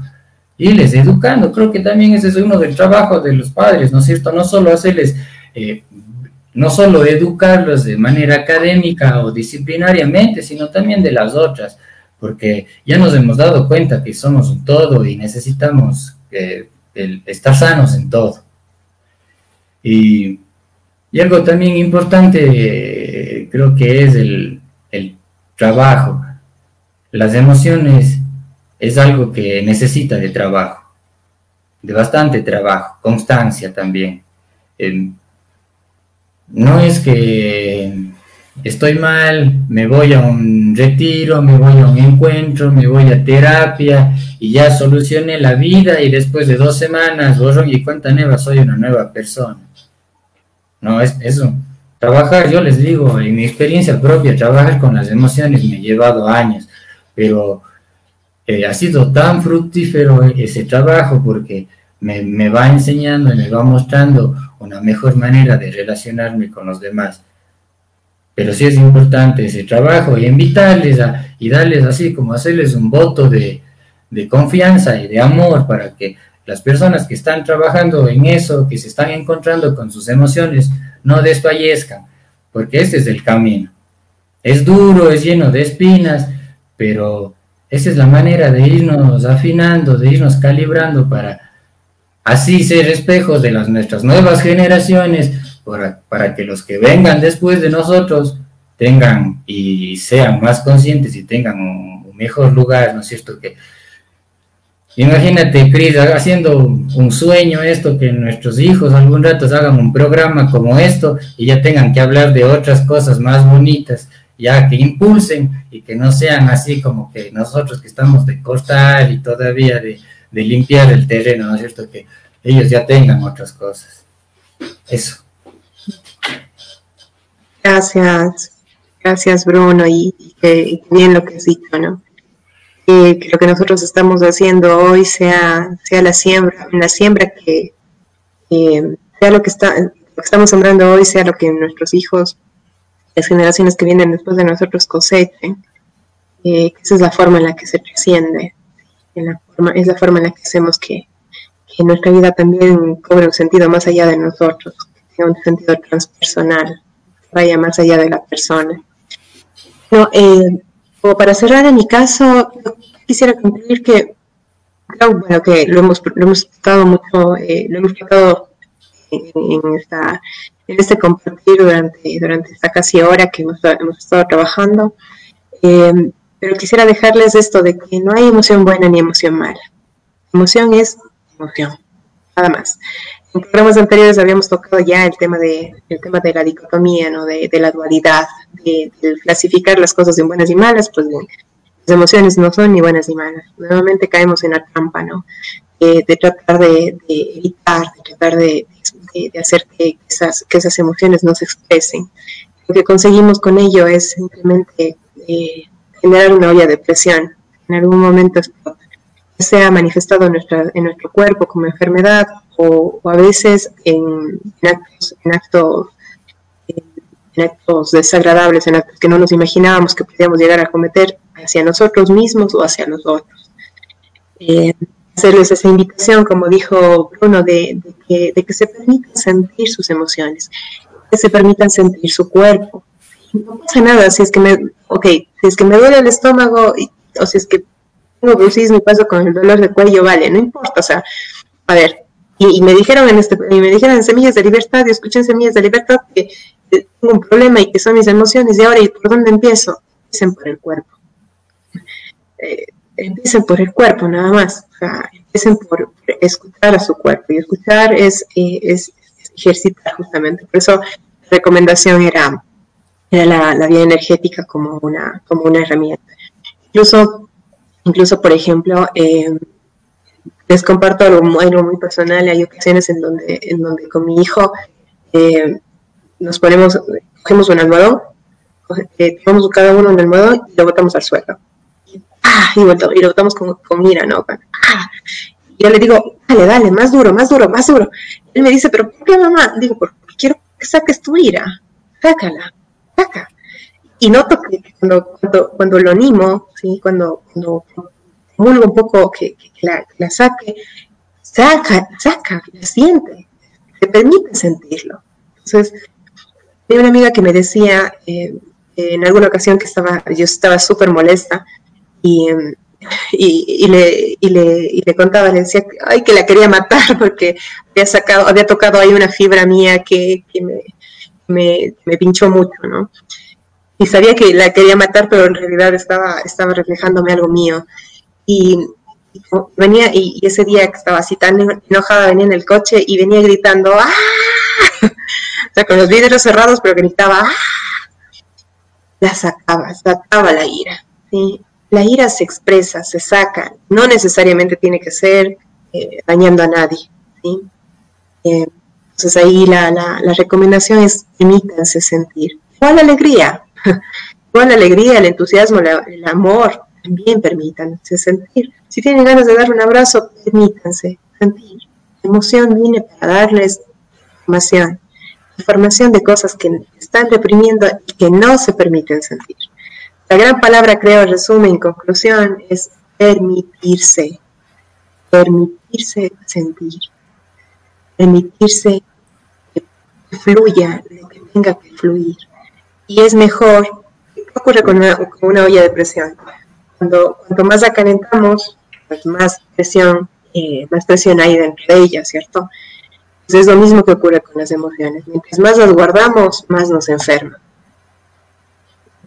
irles educando. Creo que también ese es uno del trabajo de los padres, ¿no es cierto? No solo hacerles, eh, no solo educarlos de manera académica o disciplinariamente, sino también de las otras, porque ya nos hemos dado cuenta que somos un todo y necesitamos estar sanos en todo. Y y algo también importante creo que es el, trabajo. Las emociones es algo que necesita de trabajo, de bastante trabajo, constancia también. Em, no es que estoy mal, me voy a un retiro, me voy a un encuentro, me voy a terapia y ya solucioné la vida y después de dos semanas, borro y cuenta nueva, soy una nueva persona. No, es eso. trabajar, yo les digo, en mi experiencia propia, trabajar con las emociones me ha llevado años, pero eh, ha sido tan fructífero ese trabajo porque me, me, va enseñando y me va mostrando una mejor manera de relacionarme con los demás. Pero sí es importante ese trabajo y invitarles a, y darles así como hacerles un voto de, de confianza y de amor para que las personas que están trabajando en eso, que se están encontrando con sus emociones, no desfallezcan, porque este es el camino. Es duro, es lleno de espinas, pero esa es la manera de irnos afinando, de irnos calibrando para así ser espejos de las nuestras nuevas generaciones, para, para que los que vengan después de nosotros tengan y sean más conscientes y tengan un, mejor lugar, ¿no es cierto? Que Imagínate, Cris, haciendo un sueño esto, que nuestros hijos algún rato hagan un programa como esto y ya tengan que hablar de otras cosas más bonitas, ya que impulsen y que no sean así como que nosotros que estamos de costal y todavía de, de limpiar el terreno, ¿no es cierto? Que ellos ya tengan otras cosas. Eso. Gracias, gracias Bruno y, y, bien lo que has dicho, ¿no? Que lo que nosotros estamos haciendo hoy sea, sea la siembra, la siembra que sea lo que, está, estamos sembrando hoy, sea lo que nuestros hijos, las generaciones que vienen después de nosotros cosechen. Eh, esa es la forma en la que se trasciende, en la forma, es la forma en la que hacemos que, que nuestra vida también cobre un sentido más allá de nosotros, que un sentido transpersonal, vaya más allá de la persona. No, eh, para cerrar en mi caso, quisiera concluir que bueno, que lo hemos, lo hemos explicado mucho, eh, lo hemos explicado en, esta, en este compartir durante, durante esta casi hora que hemos, hemos estado trabajando. Eh, pero quisiera dejarles esto de que no hay emoción buena ni emoción mala. Emoción es emoción, nada más. En programas anteriores habíamos tocado ya el tema de, el tema de la dicotomía, ¿no? de, de la dualidad, de, clasificar las cosas en buenas y malas, pues bien, las emociones no son ni buenas ni malas. Nuevamente caemos en la trampa, ¿no? Eh, de tratar de, evitar, de tratar de, hacer que esas, que esas emociones no se expresen. Lo que conseguimos con ello es simplemente eh, generar una olla de presión. En algún momento se ha manifestado en, nuestra, en nuestro cuerpo como enfermedad o, a veces en, actos, en, actos, en actos desagradables, en actos que no nos imaginábamos que podíamos llegar a cometer hacia nosotros mismos o hacia los otros. Eh, hacerles esa invitación, como dijo Bruno, de, que, se permitan sentir sus emociones, que se permitan sentir su cuerpo. No pasa nada si es que me, okay, si es que me duele el estómago o si es que tengo brucismo y paso con el dolor de cuello, vale, no importa, o sea, a ver, y, me dijeron en este, y me dijeron Semillas de Libertad, y escuché en Semillas de Libertad que, tengo un problema y que son mis emociones, y ahora, ¿y por dónde empiezo? Empiecen por el cuerpo. Eh, empiecen por el cuerpo, nada más. O sea, empiecen por, escuchar a su cuerpo, y escuchar es, eh, es, ejercitar justamente. Por eso la recomendación era, era la, vía energética como una, como una herramienta. Incluso, incluso por ejemplo, eh, les comparto algo, muy personal. Hay ocasiones en donde, en donde con mi hijo eh, nos ponemos, cogemos un almohadón, eh, tomamos cada uno el almohadón y lo botamos al suelo. Ah, y, lo botamos con, con mira, ¿no? Ah, y yo le digo, dale, dale, más duro, más duro, más duro. él me dice, pero ¿por qué mamá? Digo, porque quiero que saques tu ira. Sácala, saca. Y noto que cuando, cuando, cuando lo animo, ¿sí? cuando, cuando un poco que, la, saque, saca, saca, la siente, te permite sentirlo. Entonces, hay una amiga que me decía eh, en alguna ocasión que estaba, yo estaba súper molesta y, em, y, le, y, le, y le contaba, le decía ay, que la quería matar porque había sacado, había tocado ahí una fibra mía que, que me, me, me, pinchó mucho, ¿no? Y sabía que la quería matar, pero en realidad estaba, estaba reflejándome algo mío. Y, venía, y, ese día que estaba así tan enojada, venía en el coche y venía gritando, ¡ah! o sea, con los vidrios cerrados, pero gritaba, ¡ah! La sacaba, sacaba la ira. ¿sí? La ira se expresa, se saca, no necesariamente tiene que ser eh, dañando a nadie. ¿sí? Eh, Entonces ahí la, la, la recomendación es permítanse sentir. Igual la alegría, igual la alegría, el entusiasmo, el amor, también permítanse sentir. Si tienen ganas de dar un abrazo, permítanse sentir. La emoción viene para darles información, información de cosas que están reprimiendo y que no se permiten sentir. La gran palabra, creo, resumen, en conclusión, es permitirse. Permitirse sentir. Permitirse que fluya lo que tenga que fluir. Y es mejor, ¿qué ocurre con una, olla de presión? Cuando, cuanto más la calentamos, pues más presión, eh, más presión hay dentro de ella, ¿cierto? Pues es lo mismo que ocurre con las emociones. Mientras más las guardamos, más nos enferma.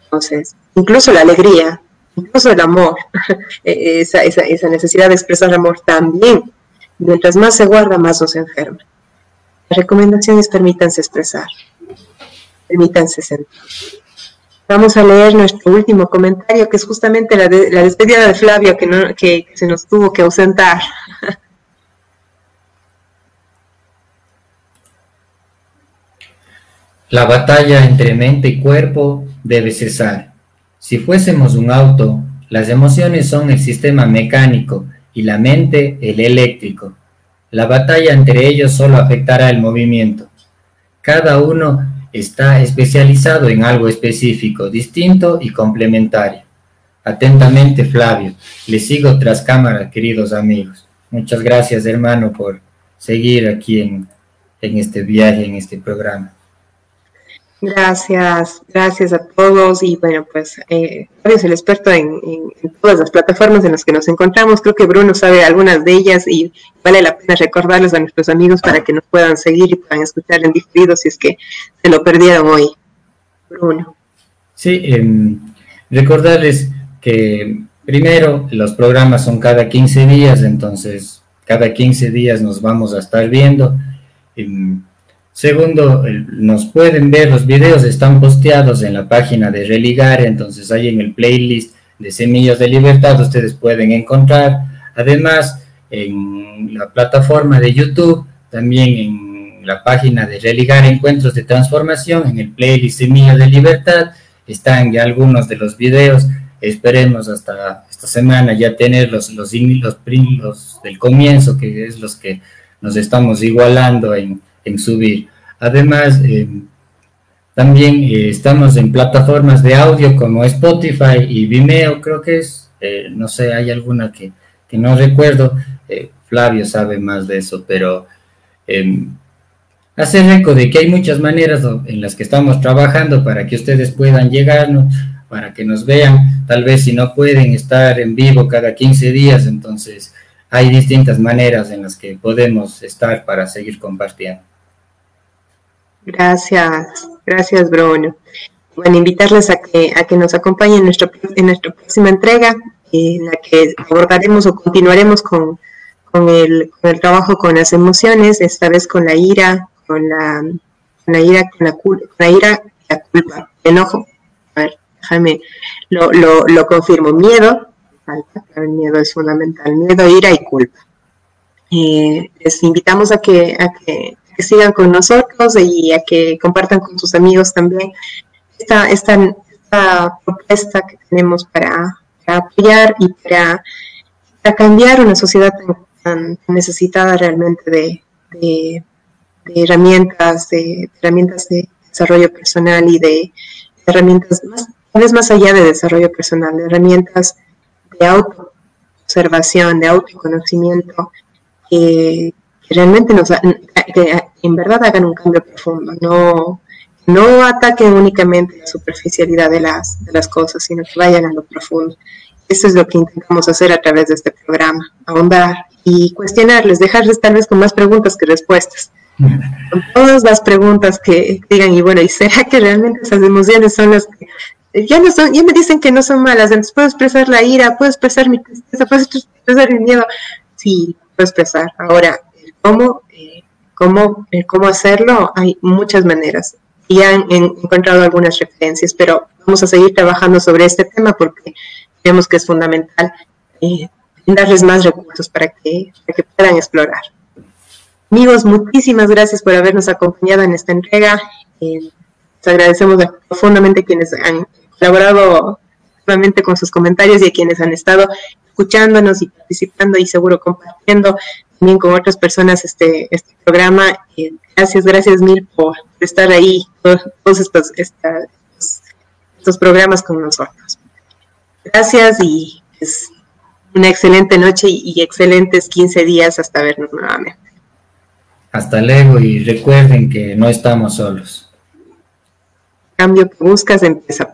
Entonces, incluso la alegría, incluso el amor, e-, esa, esa, esa, necesidad de expresar amor también, mientras más se guarda, más nos enferma. La recomendación es permítanse expresar, permítanse sentir. Vamos a leer nuestro último comentario, que es justamente la, de, la despedida de Flavio, que, que se nos tuvo que ausentar. La batalla entre mente y cuerpo debe cesar. Si fuésemos un auto, las emociones son el sistema mecánico y la mente el eléctrico. La batalla entre ellos solo afectará el movimiento. Cada uno está especializado en algo específico, distinto y complementario. Atentamente, Flavio. Le sigo tras cámara, queridos amigos. Muchas gracias, hermano, por seguir aquí en, en este viaje, en este programa. Gracias, gracias a todos y bueno, pues eh, es el experto en, todas las plataformas en las que nos encontramos. Creo que Bruno sabe algunas de ellas y vale la pena recordarles a nuestros amigos para que nos puedan seguir y puedan escuchar en diferido si es que se lo perdieron hoy. Bruno. Sí, em, recordarles que primero los programas son cada 15 días, entonces cada 15 días nos vamos a estar viendo. Em, Segundo, nos pueden ver, los videos están posteados en la página de Religar, entonces ahí en el playlist de Semillas de Libertad ustedes pueden encontrar. Además, en la plataforma de YouTube, también en la página de Religar Encuentros de Transformación, en el playlist Semillas de Libertad, están ya algunos de los videos. Esperemos hasta esta semana ya tener los, los, los, del comienzo, que es los que nos estamos igualando en subir. Además, eh, también eh, estamos en plataformas de audio como Spotify y Vimeo, creo que es, eh, no sé, hay alguna que, que no recuerdo, Flavio sabe más de eso, pero em, hacer eco de que hay muchas maneras en las que estamos trabajando para que ustedes puedan llegarnos, para que nos vean, tal vez si no pueden estar en vivo cada 15 días, entonces hay distintas maneras en las que podemos estar para seguir compartiendo. Gracias, gracias Bruno. Bueno, invitarles a que, a que nos acompañen en, nuestro, en nuestra próxima entrega, en la que abordaremos o continuaremos con, con, el, el trabajo con las emociones, esta vez con la ira, con la, con la ira, con la, con la ira, la culpa, enojo. A ver, déjame, lo, lo, lo confirmo. Miedo, el miedo es fundamental, miedo, ira y culpa. Eh, les invitamos a que, a que que sigan con nosotros y a que compartan con sus amigos también esta, esta, propuesta que tenemos para, apoyar y para, cambiar una sociedad tan, necesitada realmente de, herramientas, de herramientas de desarrollo personal y de, herramientas más, vez más allá de desarrollo personal, de herramientas de autoobservación, de autoconocimiento, que realmente nos, que en verdad hagan un cambio profundo, no, no ataquen únicamente la superficialidad de las, de las cosas, sino que vayan a lo profundo. Eso es lo que intentamos hacer a través de este programa, ahondar y cuestionarles, dejarles tal vez con más preguntas que respuestas. Con todas las preguntas que digan, y bueno, ¿y será que realmente esas emociones son las que ya no son, ya me dicen que no son malas, entonces puedo expresar la ira, puedo expresar mi tristeza, puedo expresar el miedo. Sí, puedo expresar. Ahora, cómo eh, cómo, eh, cómo hacerlo, hay muchas maneras. Y han, encontrado algunas referencias, pero vamos a seguir trabajando sobre este tema porque creemos que es fundamental eh, darles más recursos para que, para que puedan explorar. Amigos, muchísimas gracias por habernos acompañado en esta entrega. Eh, les agradecemos profundamente quienes han colaborado con sus comentarios y a quienes han estado escuchándonos y participando y seguro compartiendo también con otras personas este, este programa. Eh, gracias, gracias mil por estar ahí, todos, estos, estos programas con nosotros. Gracias y es una excelente noche y excelentes 15 días hasta vernos nuevamente. Hasta luego y recuerden que no estamos solos. El cambio que buscas empieza